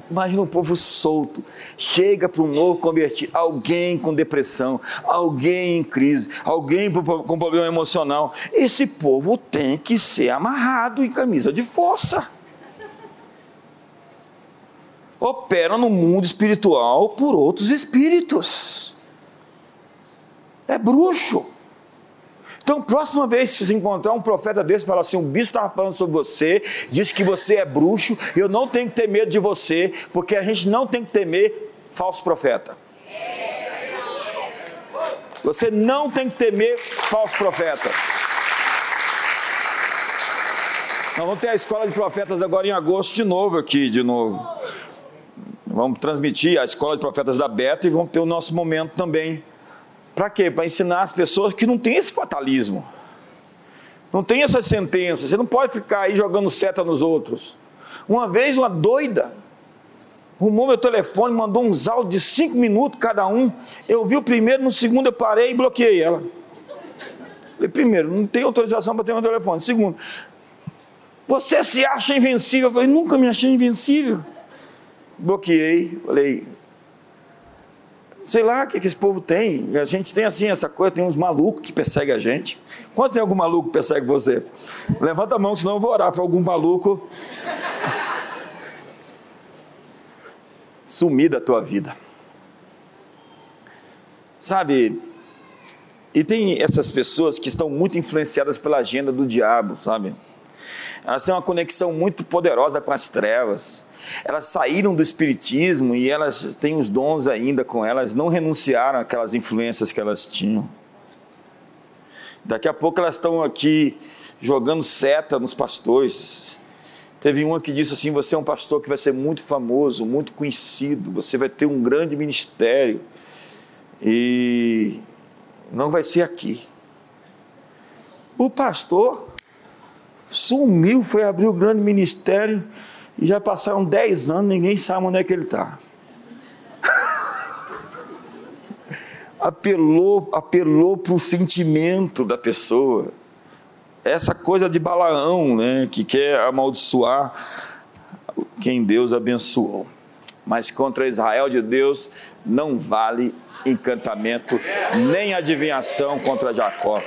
Imagina um povo solto, chega para um novo convertido, alguém com depressão, alguém em crise, alguém com problema emocional. Esse povo tem que ser amarrado em camisa de força. Opera no mundo espiritual por outros espíritos. É bruxo. Então, próxima vez que você encontrar um profeta desse, fala assim: o bispo estava falando sobre você, disse que você é bruxo, eu não tenho que ter medo de você, porque a gente não tem que temer falso profeta. Você não tem que temer falso profeta. Nós vamos ter a escola de profetas agora em agosto de novo aqui, de novo. Vamos transmitir a escola de profetas da Beta e vamos ter o nosso momento também para quê? Para ensinar as pessoas que não tem esse fatalismo. Não tem essas sentenças. Você não pode ficar aí jogando seta nos outros. Uma vez, uma doida, arrumou meu telefone, mandou uns áudios de cinco minutos cada um. Eu vi o primeiro, no segundo eu parei e bloqueei ela. Falei, primeiro, não tem autorização para ter meu telefone. Segundo, você se acha invencível? Eu falei, nunca me achei invencível. Bloqueei, falei, sei lá o que, que esse povo tem. A gente tem assim essa coisa, tem uns malucos que perseguem a gente. Quando tem algum maluco que persegue você? Levanta a mão, senão eu vou orar para algum maluco sumir da tua vida. Sabe? E tem essas pessoas que estão muito influenciadas pela agenda do diabo, sabe? Elas têm uma conexão muito poderosa com as trevas. Elas saíram do espiritismo e elas têm os dons ainda com elas, não renunciaram àquelas influências que elas tinham. Daqui a pouco elas estão aqui jogando seta nos pastores. Teve uma que disse assim: Você é um pastor que vai ser muito famoso, muito conhecido, você vai ter um grande ministério. E não vai ser aqui. O pastor sumiu, foi abrir o grande ministério e já passaram 10 anos, ninguém sabe onde é que ele está. apelou apelou para o sentimento da pessoa. Essa coisa de Balaão, né, que quer amaldiçoar quem Deus abençoou. Mas contra Israel de Deus não vale encantamento, nem adivinhação contra Jacó.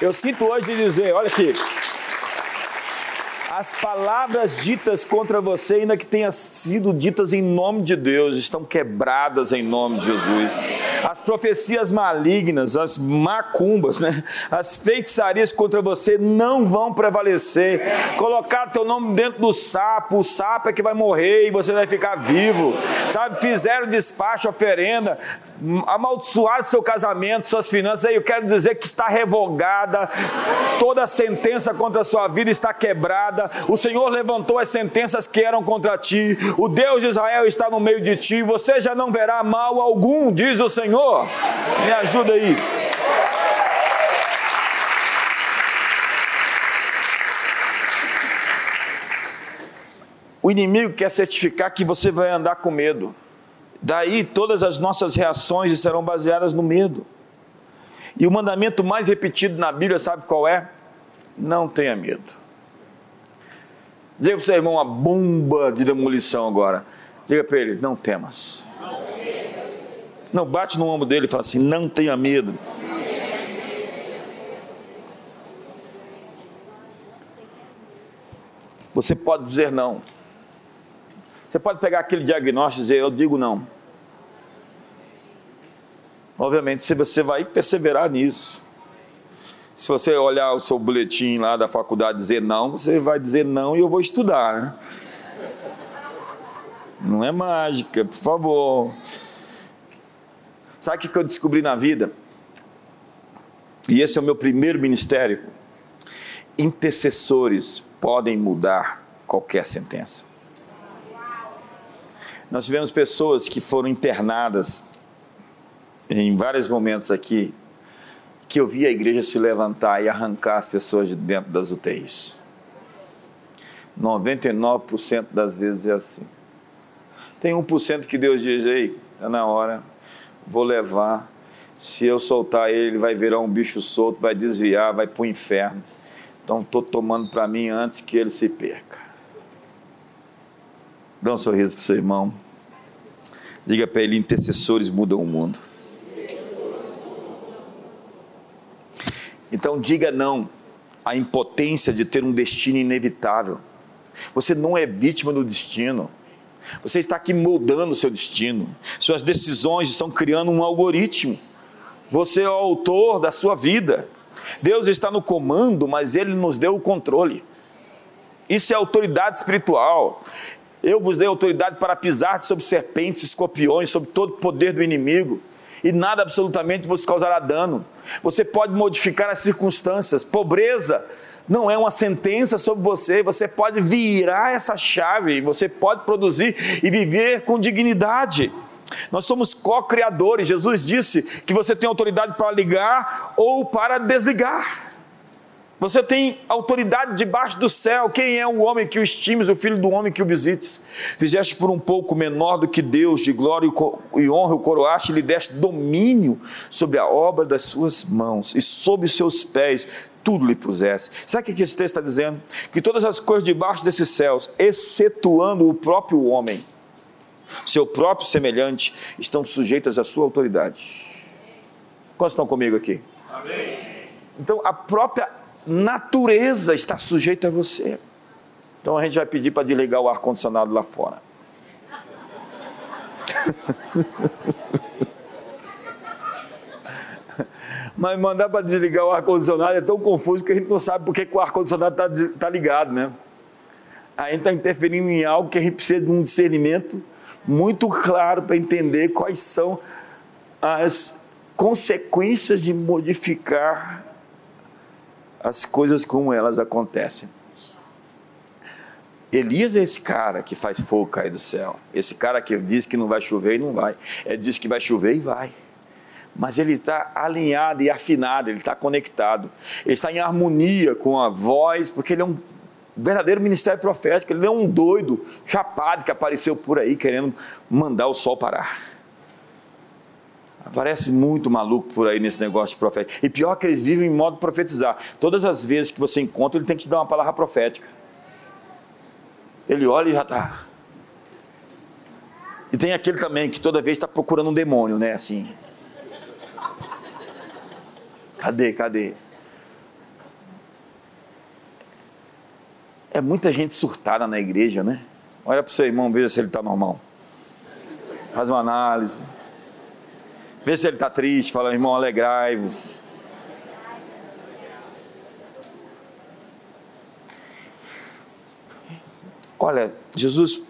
Eu sinto hoje dizer, olha aqui, as palavras ditas contra você, ainda que tenham sido ditas em nome de Deus, estão quebradas em nome de Jesus. As profecias malignas, as macumbas, né? as feitiçarias contra você não vão prevalecer. Colocar teu nome dentro do sapo, o sapo é que vai morrer e você vai ficar vivo. Sabe? Fizeram despacho, oferenda, amaldiçoaram seu casamento, suas finanças. Aí eu quero dizer que está revogada, toda sentença contra a sua vida está quebrada o Senhor levantou as sentenças que eram contra ti, o Deus de Israel está no meio de ti, você já não verá mal algum, diz o Senhor. Me ajuda aí. O inimigo quer certificar que você vai andar com medo. Daí todas as nossas reações serão baseadas no medo. E o mandamento mais repetido na Bíblia, sabe qual é? Não tenha medo. Diga para o seu irmão uma bomba de demolição agora. Diga para ele: não temas. Não, bate no ombro dele e fala assim: não tenha medo. Você pode dizer não. Você pode pegar aquele diagnóstico e dizer: eu digo não. Obviamente, se você vai perseverar nisso. Se você olhar o seu boletim lá da faculdade e dizer não, você vai dizer não e eu vou estudar. Né? Não é mágica, por favor. Sabe o que eu descobri na vida? E esse é o meu primeiro ministério. Intercessores podem mudar qualquer sentença. Nós tivemos pessoas que foram internadas em vários momentos aqui que eu vi a igreja se levantar e arrancar as pessoas de dentro das UTIs. 99% das vezes é assim. Tem 1% que Deus diz, ei, está na hora, vou levar. Se eu soltar ele, ele vai virar um bicho solto, vai desviar, vai para o inferno. Então estou tomando para mim antes que ele se perca. Dá um sorriso para o seu irmão. Diga para ele: intercessores mudam o mundo. Então diga não à impotência de ter um destino inevitável. Você não é vítima do destino. Você está aqui moldando o seu destino. Suas decisões estão criando um algoritmo. Você é o autor da sua vida. Deus está no comando, mas Ele nos deu o controle. Isso é autoridade espiritual. Eu vos dei autoridade para pisar sobre serpentes, escorpiões, sobre todo o poder do inimigo e nada absolutamente vos causará dano. Você pode modificar as circunstâncias. Pobreza não é uma sentença sobre você, você pode virar essa chave, você pode produzir e viver com dignidade. Nós somos co-criadores. Jesus disse que você tem autoridade para ligar ou para desligar. Você tem autoridade debaixo do céu. Quem é o homem que o estimes, o filho do homem que o visites? Fizeste por um pouco menor do que Deus, de glória e honra o coroaste, e lhe deste domínio sobre a obra das suas mãos, e sob os seus pés tudo lhe pusesse. Sabe o que esse texto está dizendo? Que todas as coisas debaixo desses céus, excetuando o próprio homem, seu próprio semelhante, estão sujeitas à sua autoridade. Quantos estão comigo aqui? Amém. Então a própria natureza está sujeita a você. Então a gente vai pedir para desligar o ar-condicionado lá fora. Mas mandar para desligar o ar-condicionado é tão confuso que a gente não sabe por que o ar-condicionado está tá ligado, né? A gente está interferindo em algo que a gente precisa de um discernimento muito claro para entender quais são as consequências de modificar as coisas como elas acontecem. Elias é esse cara que faz fogo cair do céu. Esse cara que diz que não vai chover e não vai. Ele diz que vai chover e vai. Mas ele está alinhado e afinado, ele está conectado. Ele está em harmonia com a voz, porque ele é um verdadeiro ministério profético. Ele não é um doido, chapado que apareceu por aí querendo mandar o sol parar. Parece muito maluco por aí nesse negócio de profético. E pior que eles vivem em modo de profetizar. Todas as vezes que você encontra, ele tem que te dar uma palavra profética. Ele olha e já está. E tem aquele também que toda vez está procurando um demônio, né? Assim. Cadê, cadê? É muita gente surtada na igreja, né? Olha para o seu irmão, veja se ele está normal. Faz uma análise. Vê se ele está triste, fala, irmão, alegrai-vos. Olha, Jesus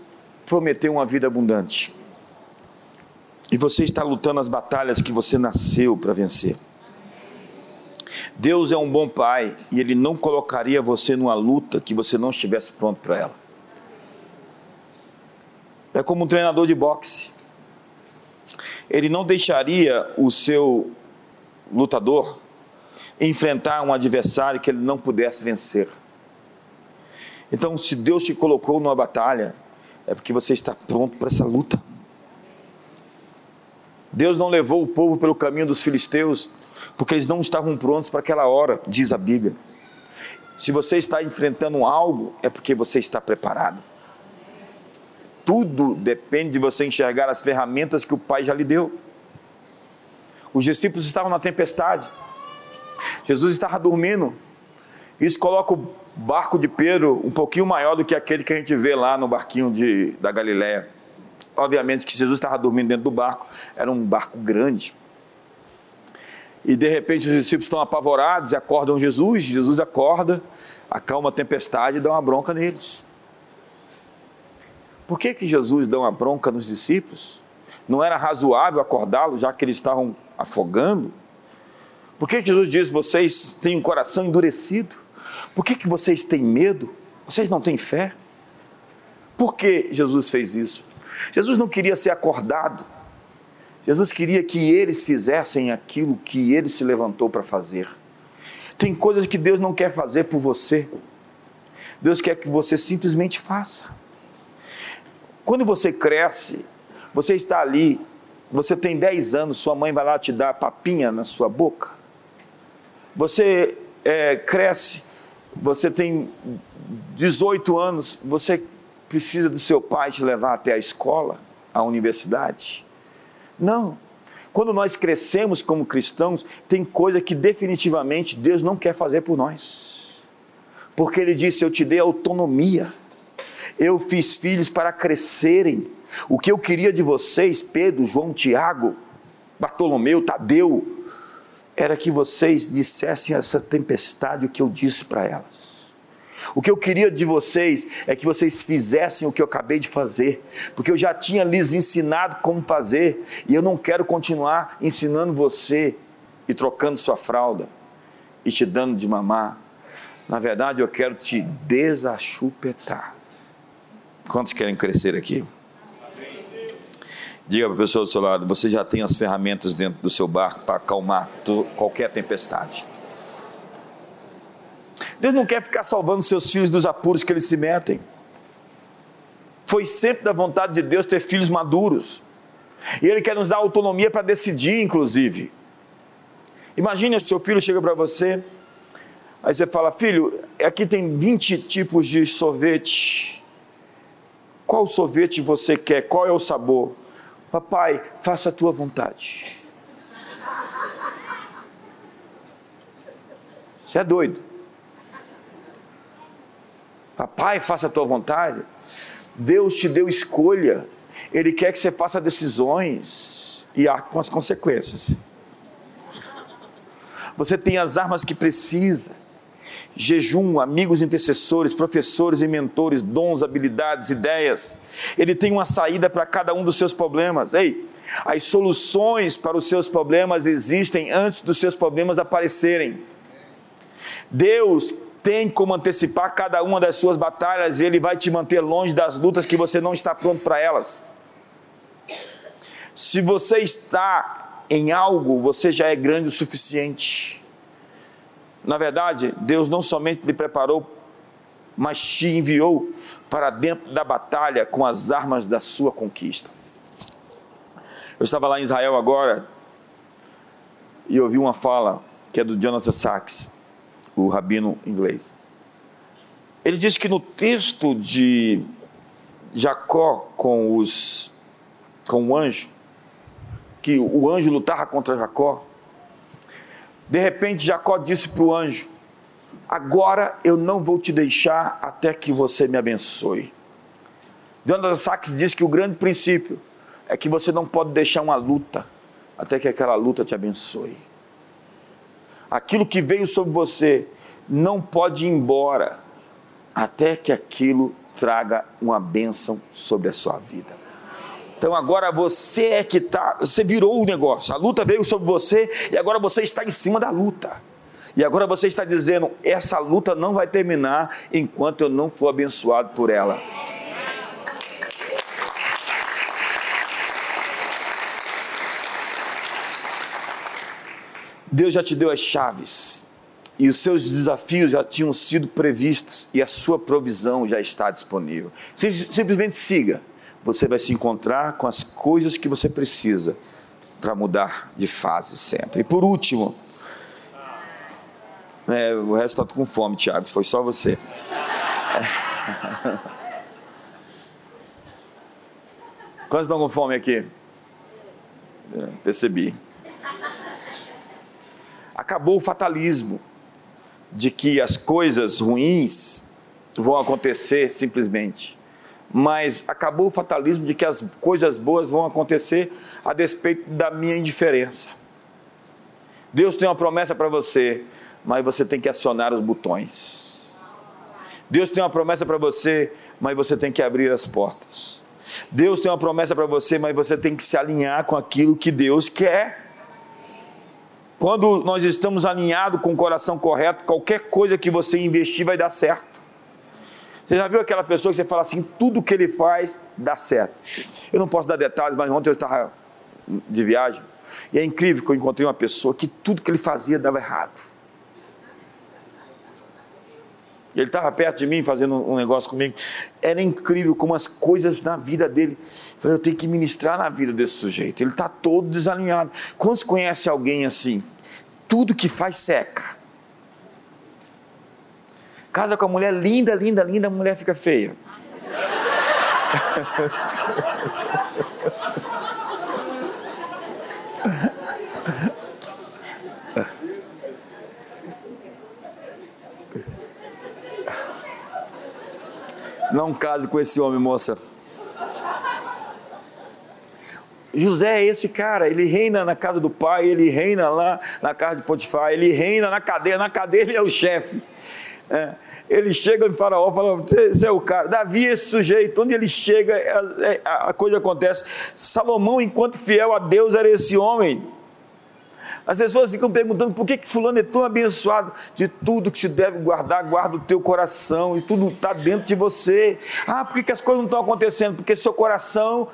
prometeu uma vida abundante. E você está lutando as batalhas que você nasceu para vencer. Deus é um bom pai e ele não colocaria você numa luta que você não estivesse pronto para ela. É como um treinador de boxe ele não deixaria o seu lutador enfrentar um adversário que ele não pudesse vencer. Então, se Deus te colocou numa batalha, é porque você está pronto para essa luta. Deus não levou o povo pelo caminho dos filisteus, porque eles não estavam prontos para aquela hora, diz a Bíblia. Se você está enfrentando algo, é porque você está preparado tudo depende de você enxergar as ferramentas que o Pai já lhe deu. Os discípulos estavam na tempestade, Jesus estava dormindo. Isso coloca o barco de Pedro um pouquinho maior do que aquele que a gente vê lá no barquinho de, da Galiléia. Obviamente que Jesus estava dormindo dentro do barco, era um barco grande. E de repente os discípulos estão apavorados e acordam Jesus. Jesus acorda, acalma a tempestade e dá uma bronca neles. Por que, que Jesus dá uma bronca nos discípulos? Não era razoável acordá-los, já que eles estavam afogando? Por que Jesus diz: vocês têm um coração endurecido? Por que, que vocês têm medo? Vocês não têm fé? Por que Jesus fez isso? Jesus não queria ser acordado. Jesus queria que eles fizessem aquilo que ele se levantou para fazer. Tem coisas que Deus não quer fazer por você. Deus quer que você simplesmente faça. Quando você cresce, você está ali, você tem 10 anos, sua mãe vai lá te dar papinha na sua boca. Você é, cresce, você tem 18 anos, você precisa do seu pai te levar até a escola, a universidade. Não. Quando nós crescemos como cristãos, tem coisa que definitivamente Deus não quer fazer por nós. Porque Ele disse: Eu te dei autonomia. Eu fiz filhos para crescerem. O que eu queria de vocês, Pedro, João, Tiago, Bartolomeu, Tadeu, era que vocês dissessem a essa tempestade o que eu disse para elas. O que eu queria de vocês é que vocês fizessem o que eu acabei de fazer, porque eu já tinha lhes ensinado como fazer, e eu não quero continuar ensinando você e trocando sua fralda e te dando de mamar. Na verdade, eu quero te desachupetar. Quantos querem crescer aqui? Diga para a pessoa do seu lado: você já tem as ferramentas dentro do seu barco para acalmar qualquer tempestade. Deus não quer ficar salvando seus filhos dos apuros que eles se metem. Foi sempre da vontade de Deus ter filhos maduros. E Ele quer nos dar autonomia para decidir, inclusive. Imagine o seu filho chega para você, aí você fala: Filho, aqui tem 20 tipos de sorvete. Qual sorvete você quer? Qual é o sabor? Papai, faça a tua vontade. Você é doido. Papai, faça a tua vontade. Deus te deu escolha. Ele quer que você faça decisões e há com as consequências. Você tem as armas que precisa. Jejum, amigos intercessores, professores e mentores, dons, habilidades, ideias. Ele tem uma saída para cada um dos seus problemas. Ei, as soluções para os seus problemas existem antes dos seus problemas aparecerem. Deus tem como antecipar cada uma das suas batalhas e Ele vai te manter longe das lutas que você não está pronto para elas. Se você está em algo, você já é grande o suficiente. Na verdade, Deus não somente lhe preparou, mas te enviou para dentro da batalha com as armas da sua conquista. Eu estava lá em Israel agora e ouvi uma fala que é do Jonathan Sachs o rabino inglês. Ele diz que no texto de Jacó com os com o anjo, que o anjo lutava contra Jacó. De repente Jacó disse para o anjo: Agora eu não vou te deixar até que você me abençoe. Jonathan Sachs diz que o grande princípio é que você não pode deixar uma luta até que aquela luta te abençoe aquilo que veio sobre você não pode ir embora até que aquilo traga uma bênção sobre a sua vida. Então agora você é que está, você virou o negócio, a luta veio sobre você e agora você está em cima da luta. E agora você está dizendo: essa luta não vai terminar enquanto eu não for abençoado por ela. Deus já te deu as chaves e os seus desafios já tinham sido previstos e a sua provisão já está disponível. Simplesmente siga. Você vai se encontrar com as coisas que você precisa para mudar de fase sempre. E por último, é, o resto está com fome, Tiago, foi só você. É. Quantos estão com fome aqui? É, percebi acabou o fatalismo de que as coisas ruins vão acontecer simplesmente. Mas acabou o fatalismo de que as coisas boas vão acontecer a despeito da minha indiferença. Deus tem uma promessa para você, mas você tem que acionar os botões. Deus tem uma promessa para você, mas você tem que abrir as portas. Deus tem uma promessa para você, mas você tem que se alinhar com aquilo que Deus quer. Quando nós estamos alinhados com o coração correto, qualquer coisa que você investir vai dar certo. Você já viu aquela pessoa que você fala assim, tudo que ele faz dá certo. Eu não posso dar detalhes, mas ontem eu estava de viagem e é incrível que eu encontrei uma pessoa que tudo que ele fazia dava errado. Ele estava perto de mim fazendo um negócio comigo. Era incrível como as coisas na vida dele. Eu falei, eu tenho que ministrar na vida desse sujeito. Ele está todo desalinhado. Quando se conhece alguém assim? Tudo que faz seca. Casa com a mulher linda, linda, linda, a mulher fica feia. Não case com esse homem, moça. José é esse cara, ele reina na casa do pai, ele reina lá na casa de Potifar, ele reina na cadeia, na cadeia ele é o chefe. É, ele chega em Faraó e fala: Você é o cara. Davi, esse sujeito, onde ele chega, a, é, a coisa acontece. Salomão, enquanto fiel a Deus, era esse homem. As pessoas ficam perguntando por que, que fulano é tão abençoado. De tudo que se deve guardar, guarda o teu coração, e tudo está dentro de você. Ah, por que, que as coisas não estão acontecendo? Porque seu coração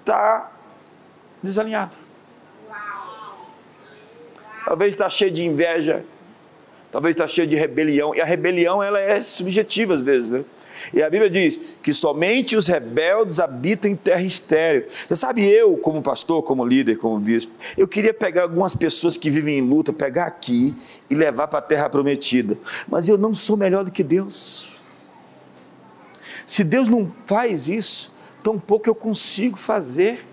está desalinhado. Talvez está cheio de inveja, talvez está cheio de rebelião, e a rebelião ela é subjetiva às vezes, né? E a Bíblia diz que somente os rebeldes habitam em terra estéreo. Você sabe, eu, como pastor, como líder, como bispo, eu queria pegar algumas pessoas que vivem em luta, pegar aqui e levar para a terra prometida. Mas eu não sou melhor do que Deus. Se Deus não faz isso, tampouco eu consigo fazer.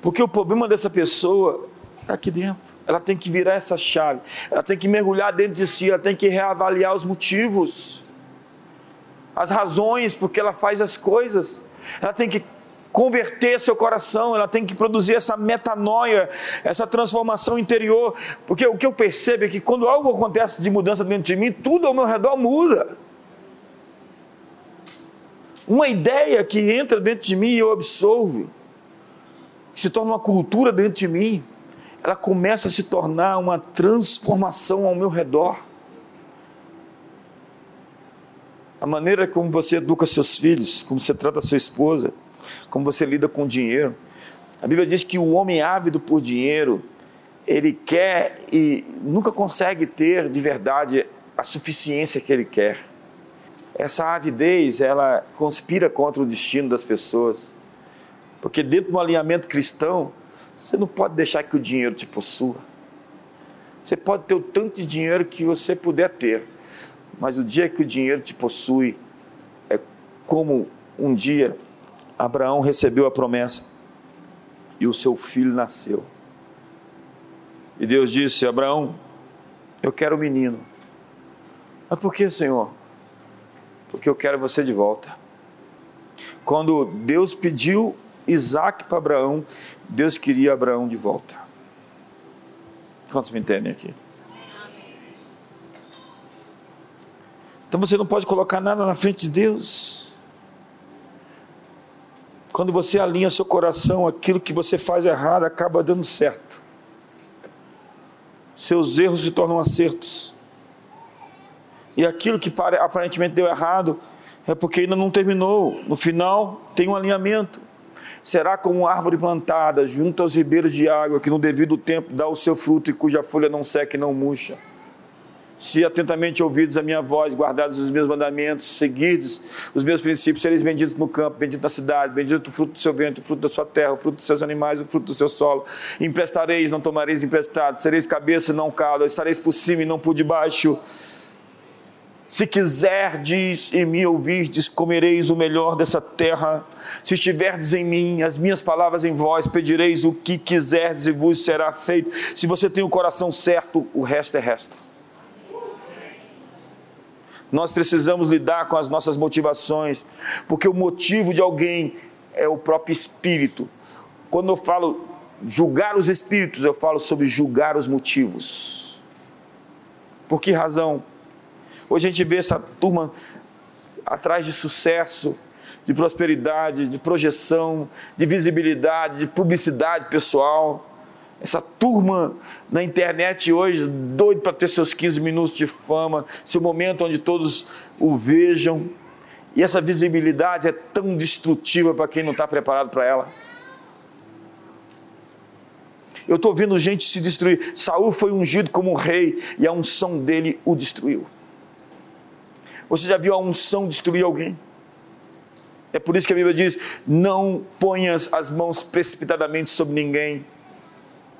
Porque o problema dessa pessoa aqui dentro. Ela tem que virar essa chave. Ela tem que mergulhar dentro de si. Ela tem que reavaliar os motivos as razões porque ela faz as coisas. Ela tem que converter seu coração, ela tem que produzir essa metanoia, essa transformação interior, porque o que eu percebo é que quando algo acontece de mudança dentro de mim, tudo ao meu redor muda. Uma ideia que entra dentro de mim e eu absolvo, que se torna uma cultura dentro de mim, ela começa a se tornar uma transformação ao meu redor. A maneira como você educa seus filhos, como você trata sua esposa, como você lida com dinheiro. A Bíblia diz que o homem ávido por dinheiro, ele quer e nunca consegue ter de verdade a suficiência que ele quer. Essa avidez, ela conspira contra o destino das pessoas. Porque dentro do alinhamento cristão, você não pode deixar que o dinheiro te possua. Você pode ter o tanto de dinheiro que você puder ter, mas o dia que o dinheiro te possui, é como um dia Abraão recebeu a promessa e o seu filho nasceu. E Deus disse: Abraão, eu quero o menino. Mas por que, Senhor? Porque eu quero você de volta. Quando Deus pediu Isaac para Abraão, Deus queria Abraão de volta. Quantos me entendem aqui? Então você não pode colocar nada na frente de Deus. Quando você alinha seu coração, aquilo que você faz errado acaba dando certo. Seus erros se tornam acertos. E aquilo que aparentemente deu errado é porque ainda não terminou. No final tem um alinhamento. Será como árvore plantada junto aos ribeiros de água, que no devido tempo dá o seu fruto e cuja folha não seca e não murcha se atentamente ouvidos a minha voz, guardados os meus mandamentos, seguidos os meus princípios, sereis benditos no campo, bendito na cidade, bendito o fruto do seu vento, o fruto da sua terra, o fruto dos seus animais, o fruto do seu solo. Emprestareis, não tomareis emprestado, sereis cabeça e não cauda, estareis por cima e não por debaixo. Se quiserdes e me ouvirdes, comereis o melhor dessa terra. Se estiverdes em mim, as minhas palavras em vós, pedireis o que quiserdes e vos será feito. Se você tem o coração certo, o resto é resto. Nós precisamos lidar com as nossas motivações, porque o motivo de alguém é o próprio espírito. Quando eu falo julgar os espíritos, eu falo sobre julgar os motivos. Por que razão? Hoje a gente vê essa turma atrás de sucesso, de prosperidade, de projeção, de visibilidade, de publicidade pessoal essa turma na internet hoje, doido para ter seus 15 minutos de fama, seu momento onde todos o vejam. E essa visibilidade é tão destrutiva para quem não está preparado para ela. Eu estou vendo gente se destruir. Saul foi ungido como rei e a unção dele o destruiu. Você já viu a unção destruir alguém? É por isso que a Bíblia diz: não ponhas as mãos precipitadamente sobre ninguém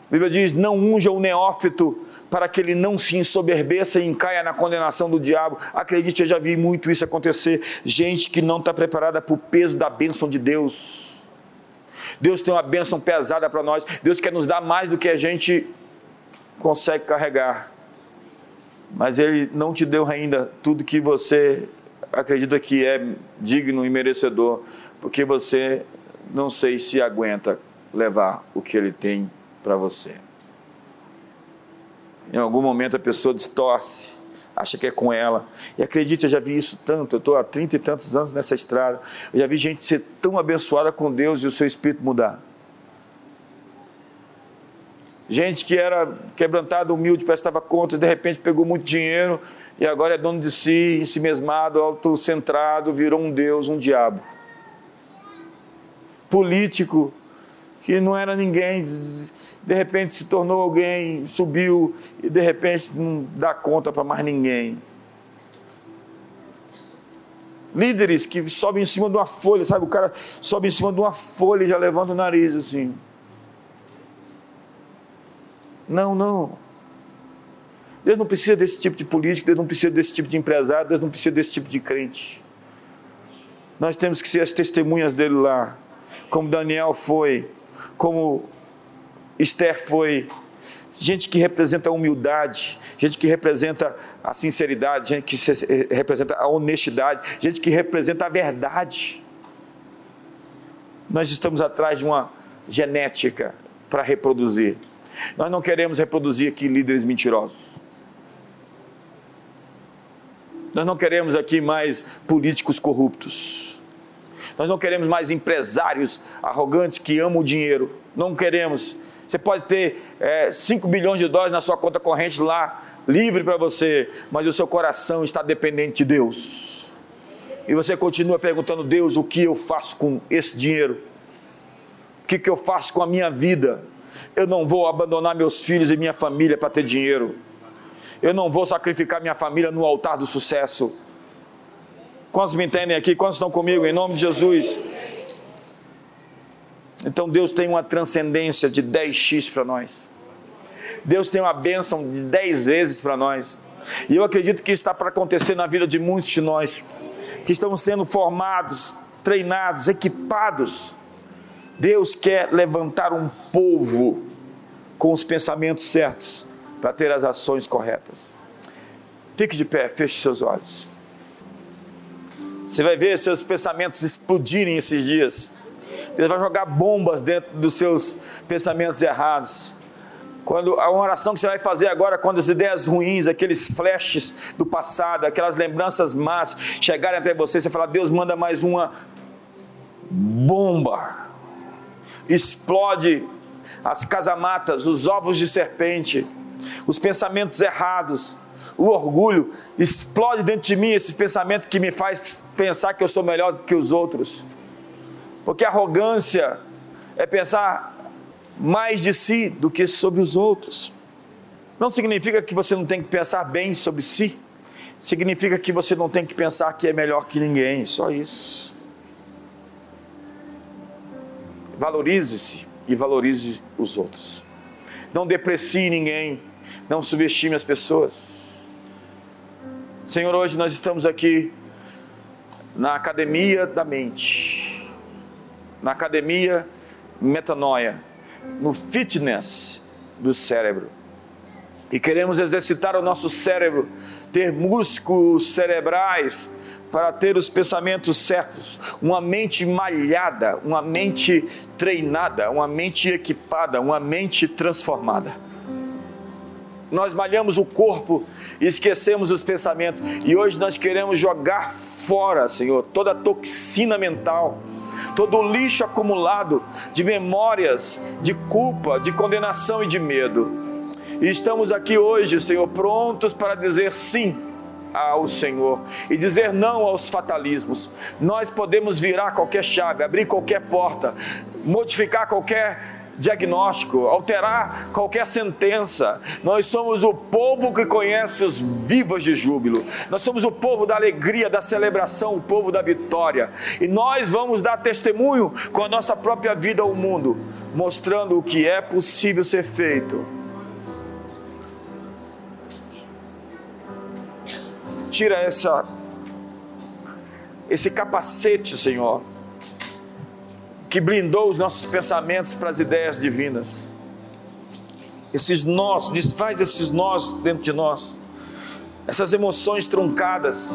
a Bíblia diz: não unja o neófito para que ele não se ensoberbeça e encaia na condenação do diabo. Acredite, eu já vi muito isso acontecer. Gente que não está preparada para o peso da bênção de Deus. Deus tem uma bênção pesada para nós. Deus quer nos dar mais do que a gente consegue carregar. Mas Ele não te deu ainda tudo que você acredita que é digno e merecedor, porque você não sei se aguenta levar o que Ele tem para você. Em algum momento a pessoa distorce, acha que é com ela. E acredite, eu já vi isso tanto. Eu estou há trinta e tantos anos nessa estrada. Eu já vi gente ser tão abençoada com Deus e o seu espírito mudar. Gente que era quebrantada, humilde, parece que estava contra, de repente pegou muito dinheiro e agora é dono de si, em si mesmado, autocentrado, virou um Deus, um diabo. Político que não era ninguém, de repente se tornou alguém, subiu e de repente não dá conta para mais ninguém. Líderes que sobem em cima de uma folha, sabe? O cara sobe em cima de uma folha e já levanta o nariz assim. Não, não. Deus não precisa desse tipo de político, Deus não precisa desse tipo de empresário, Deus não precisa desse tipo de crente. Nós temos que ser as testemunhas dele lá, como Daniel foi, como Esther foi. Gente que representa a humildade, gente que representa a sinceridade, gente que representa a honestidade, gente que representa a verdade. Nós estamos atrás de uma genética para reproduzir. Nós não queremos reproduzir aqui líderes mentirosos. Nós não queremos aqui mais políticos corruptos. Nós não queremos mais empresários arrogantes que amam o dinheiro. Não queremos. Você pode ter é, 5 bilhões de dólares na sua conta corrente lá, livre para você, mas o seu coração está dependente de Deus. E você continua perguntando, Deus, o que eu faço com esse dinheiro? O que, que eu faço com a minha vida? Eu não vou abandonar meus filhos e minha família para ter dinheiro. Eu não vou sacrificar minha família no altar do sucesso. Quantos me entendem aqui? Quantos estão comigo? Em nome de Jesus. Então Deus tem uma transcendência de 10x para nós. Deus tem uma bênção de 10 vezes para nós. E eu acredito que isso está para acontecer na vida de muitos de nós, que estamos sendo formados, treinados, equipados. Deus quer levantar um povo com os pensamentos certos para ter as ações corretas. Fique de pé, feche seus olhos. Você vai ver seus pensamentos explodirem esses dias. Deus vai jogar bombas dentro dos seus pensamentos errados. Quando a oração que você vai fazer agora, quando as ideias ruins, aqueles flashes do passado, aquelas lembranças más chegarem até você, você fala: Deus manda mais uma bomba. Explode as casamatas, os ovos de serpente os pensamentos errados, o orgulho, explode dentro de mim esse pensamento que me faz pensar que eu sou melhor que os outros. Porque arrogância é pensar mais de si do que sobre os outros. Não significa que você não tem que pensar bem sobre si, significa que você não tem que pensar que é melhor que ninguém, só isso. Valorize-se e valorize os outros. Não deprecie ninguém, não subestime as pessoas. Senhor, hoje nós estamos aqui na academia da mente, na academia metanoia, no fitness do cérebro. E queremos exercitar o nosso cérebro, ter músculos cerebrais para ter os pensamentos certos, uma mente malhada, uma mente treinada, uma mente equipada, uma mente transformada nós malhamos o corpo e esquecemos os pensamentos. E hoje nós queremos jogar fora, Senhor, toda a toxina mental, todo o lixo acumulado de memórias, de culpa, de condenação e de medo. E estamos aqui hoje, Senhor, prontos para dizer sim ao Senhor e dizer não aos fatalismos. Nós podemos virar qualquer chave, abrir qualquer porta, modificar qualquer diagnóstico, alterar qualquer sentença. Nós somos o povo que conhece os vivos de júbilo. Nós somos o povo da alegria, da celebração, o povo da vitória. E nós vamos dar testemunho com a nossa própria vida ao mundo, mostrando o que é possível ser feito. Tira essa esse capacete, Senhor, que blindou os nossos pensamentos para as ideias divinas. Esses nós, desfaz esses nós dentro de nós, essas emoções truncadas,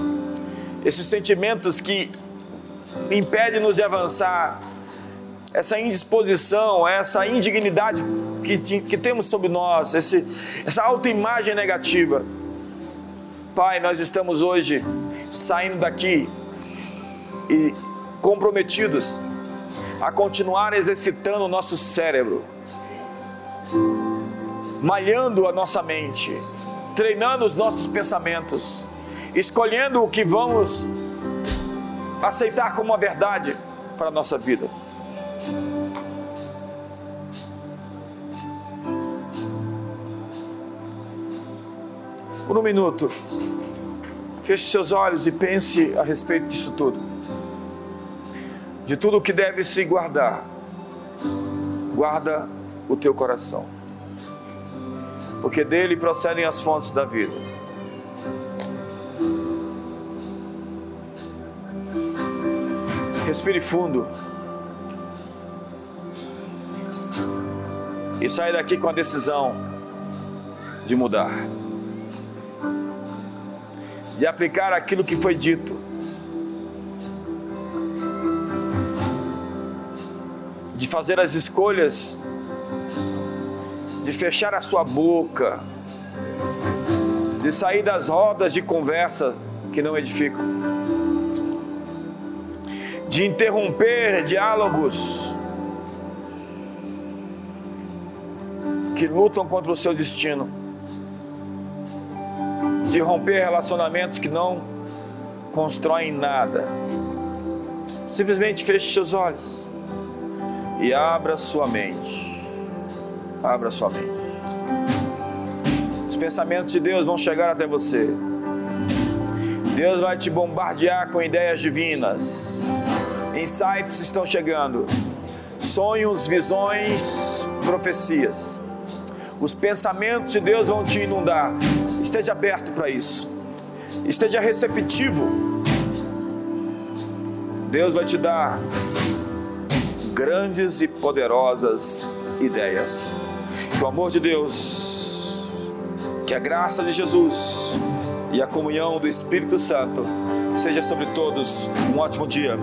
esses sentimentos que impedem-nos de avançar, essa indisposição, essa indignidade que, que temos sobre nós, esse, essa autoimagem negativa. Pai, nós estamos hoje saindo daqui e comprometidos a continuar exercitando o nosso cérebro, malhando a nossa mente, treinando os nossos pensamentos, escolhendo o que vamos aceitar como a verdade para a nossa vida. Por um minuto, feche seus olhos e pense a respeito disso tudo. De tudo o que deve se guardar. Guarda o teu coração. Porque dele procedem as fontes da vida. Respire fundo. E saia daqui com a decisão de mudar. De aplicar aquilo que foi dito. De fazer as escolhas. De fechar a sua boca. De sair das rodas de conversa que não edificam de interromper diálogos que lutam contra o seu destino, de romper relacionamentos que não constroem nada. Simplesmente feche seus olhos e abra sua mente. Abra sua mente. Os pensamentos de Deus vão chegar até você. Deus vai te bombardear com ideias divinas insights estão chegando, sonhos, visões, profecias. Os pensamentos de Deus vão te inundar. Esteja aberto para isso. Esteja receptivo. Deus vai te dar grandes e poderosas ideias. Que o amor de Deus, que a graça de Jesus e a comunhão do Espírito Santo seja sobre todos. Um ótimo dia.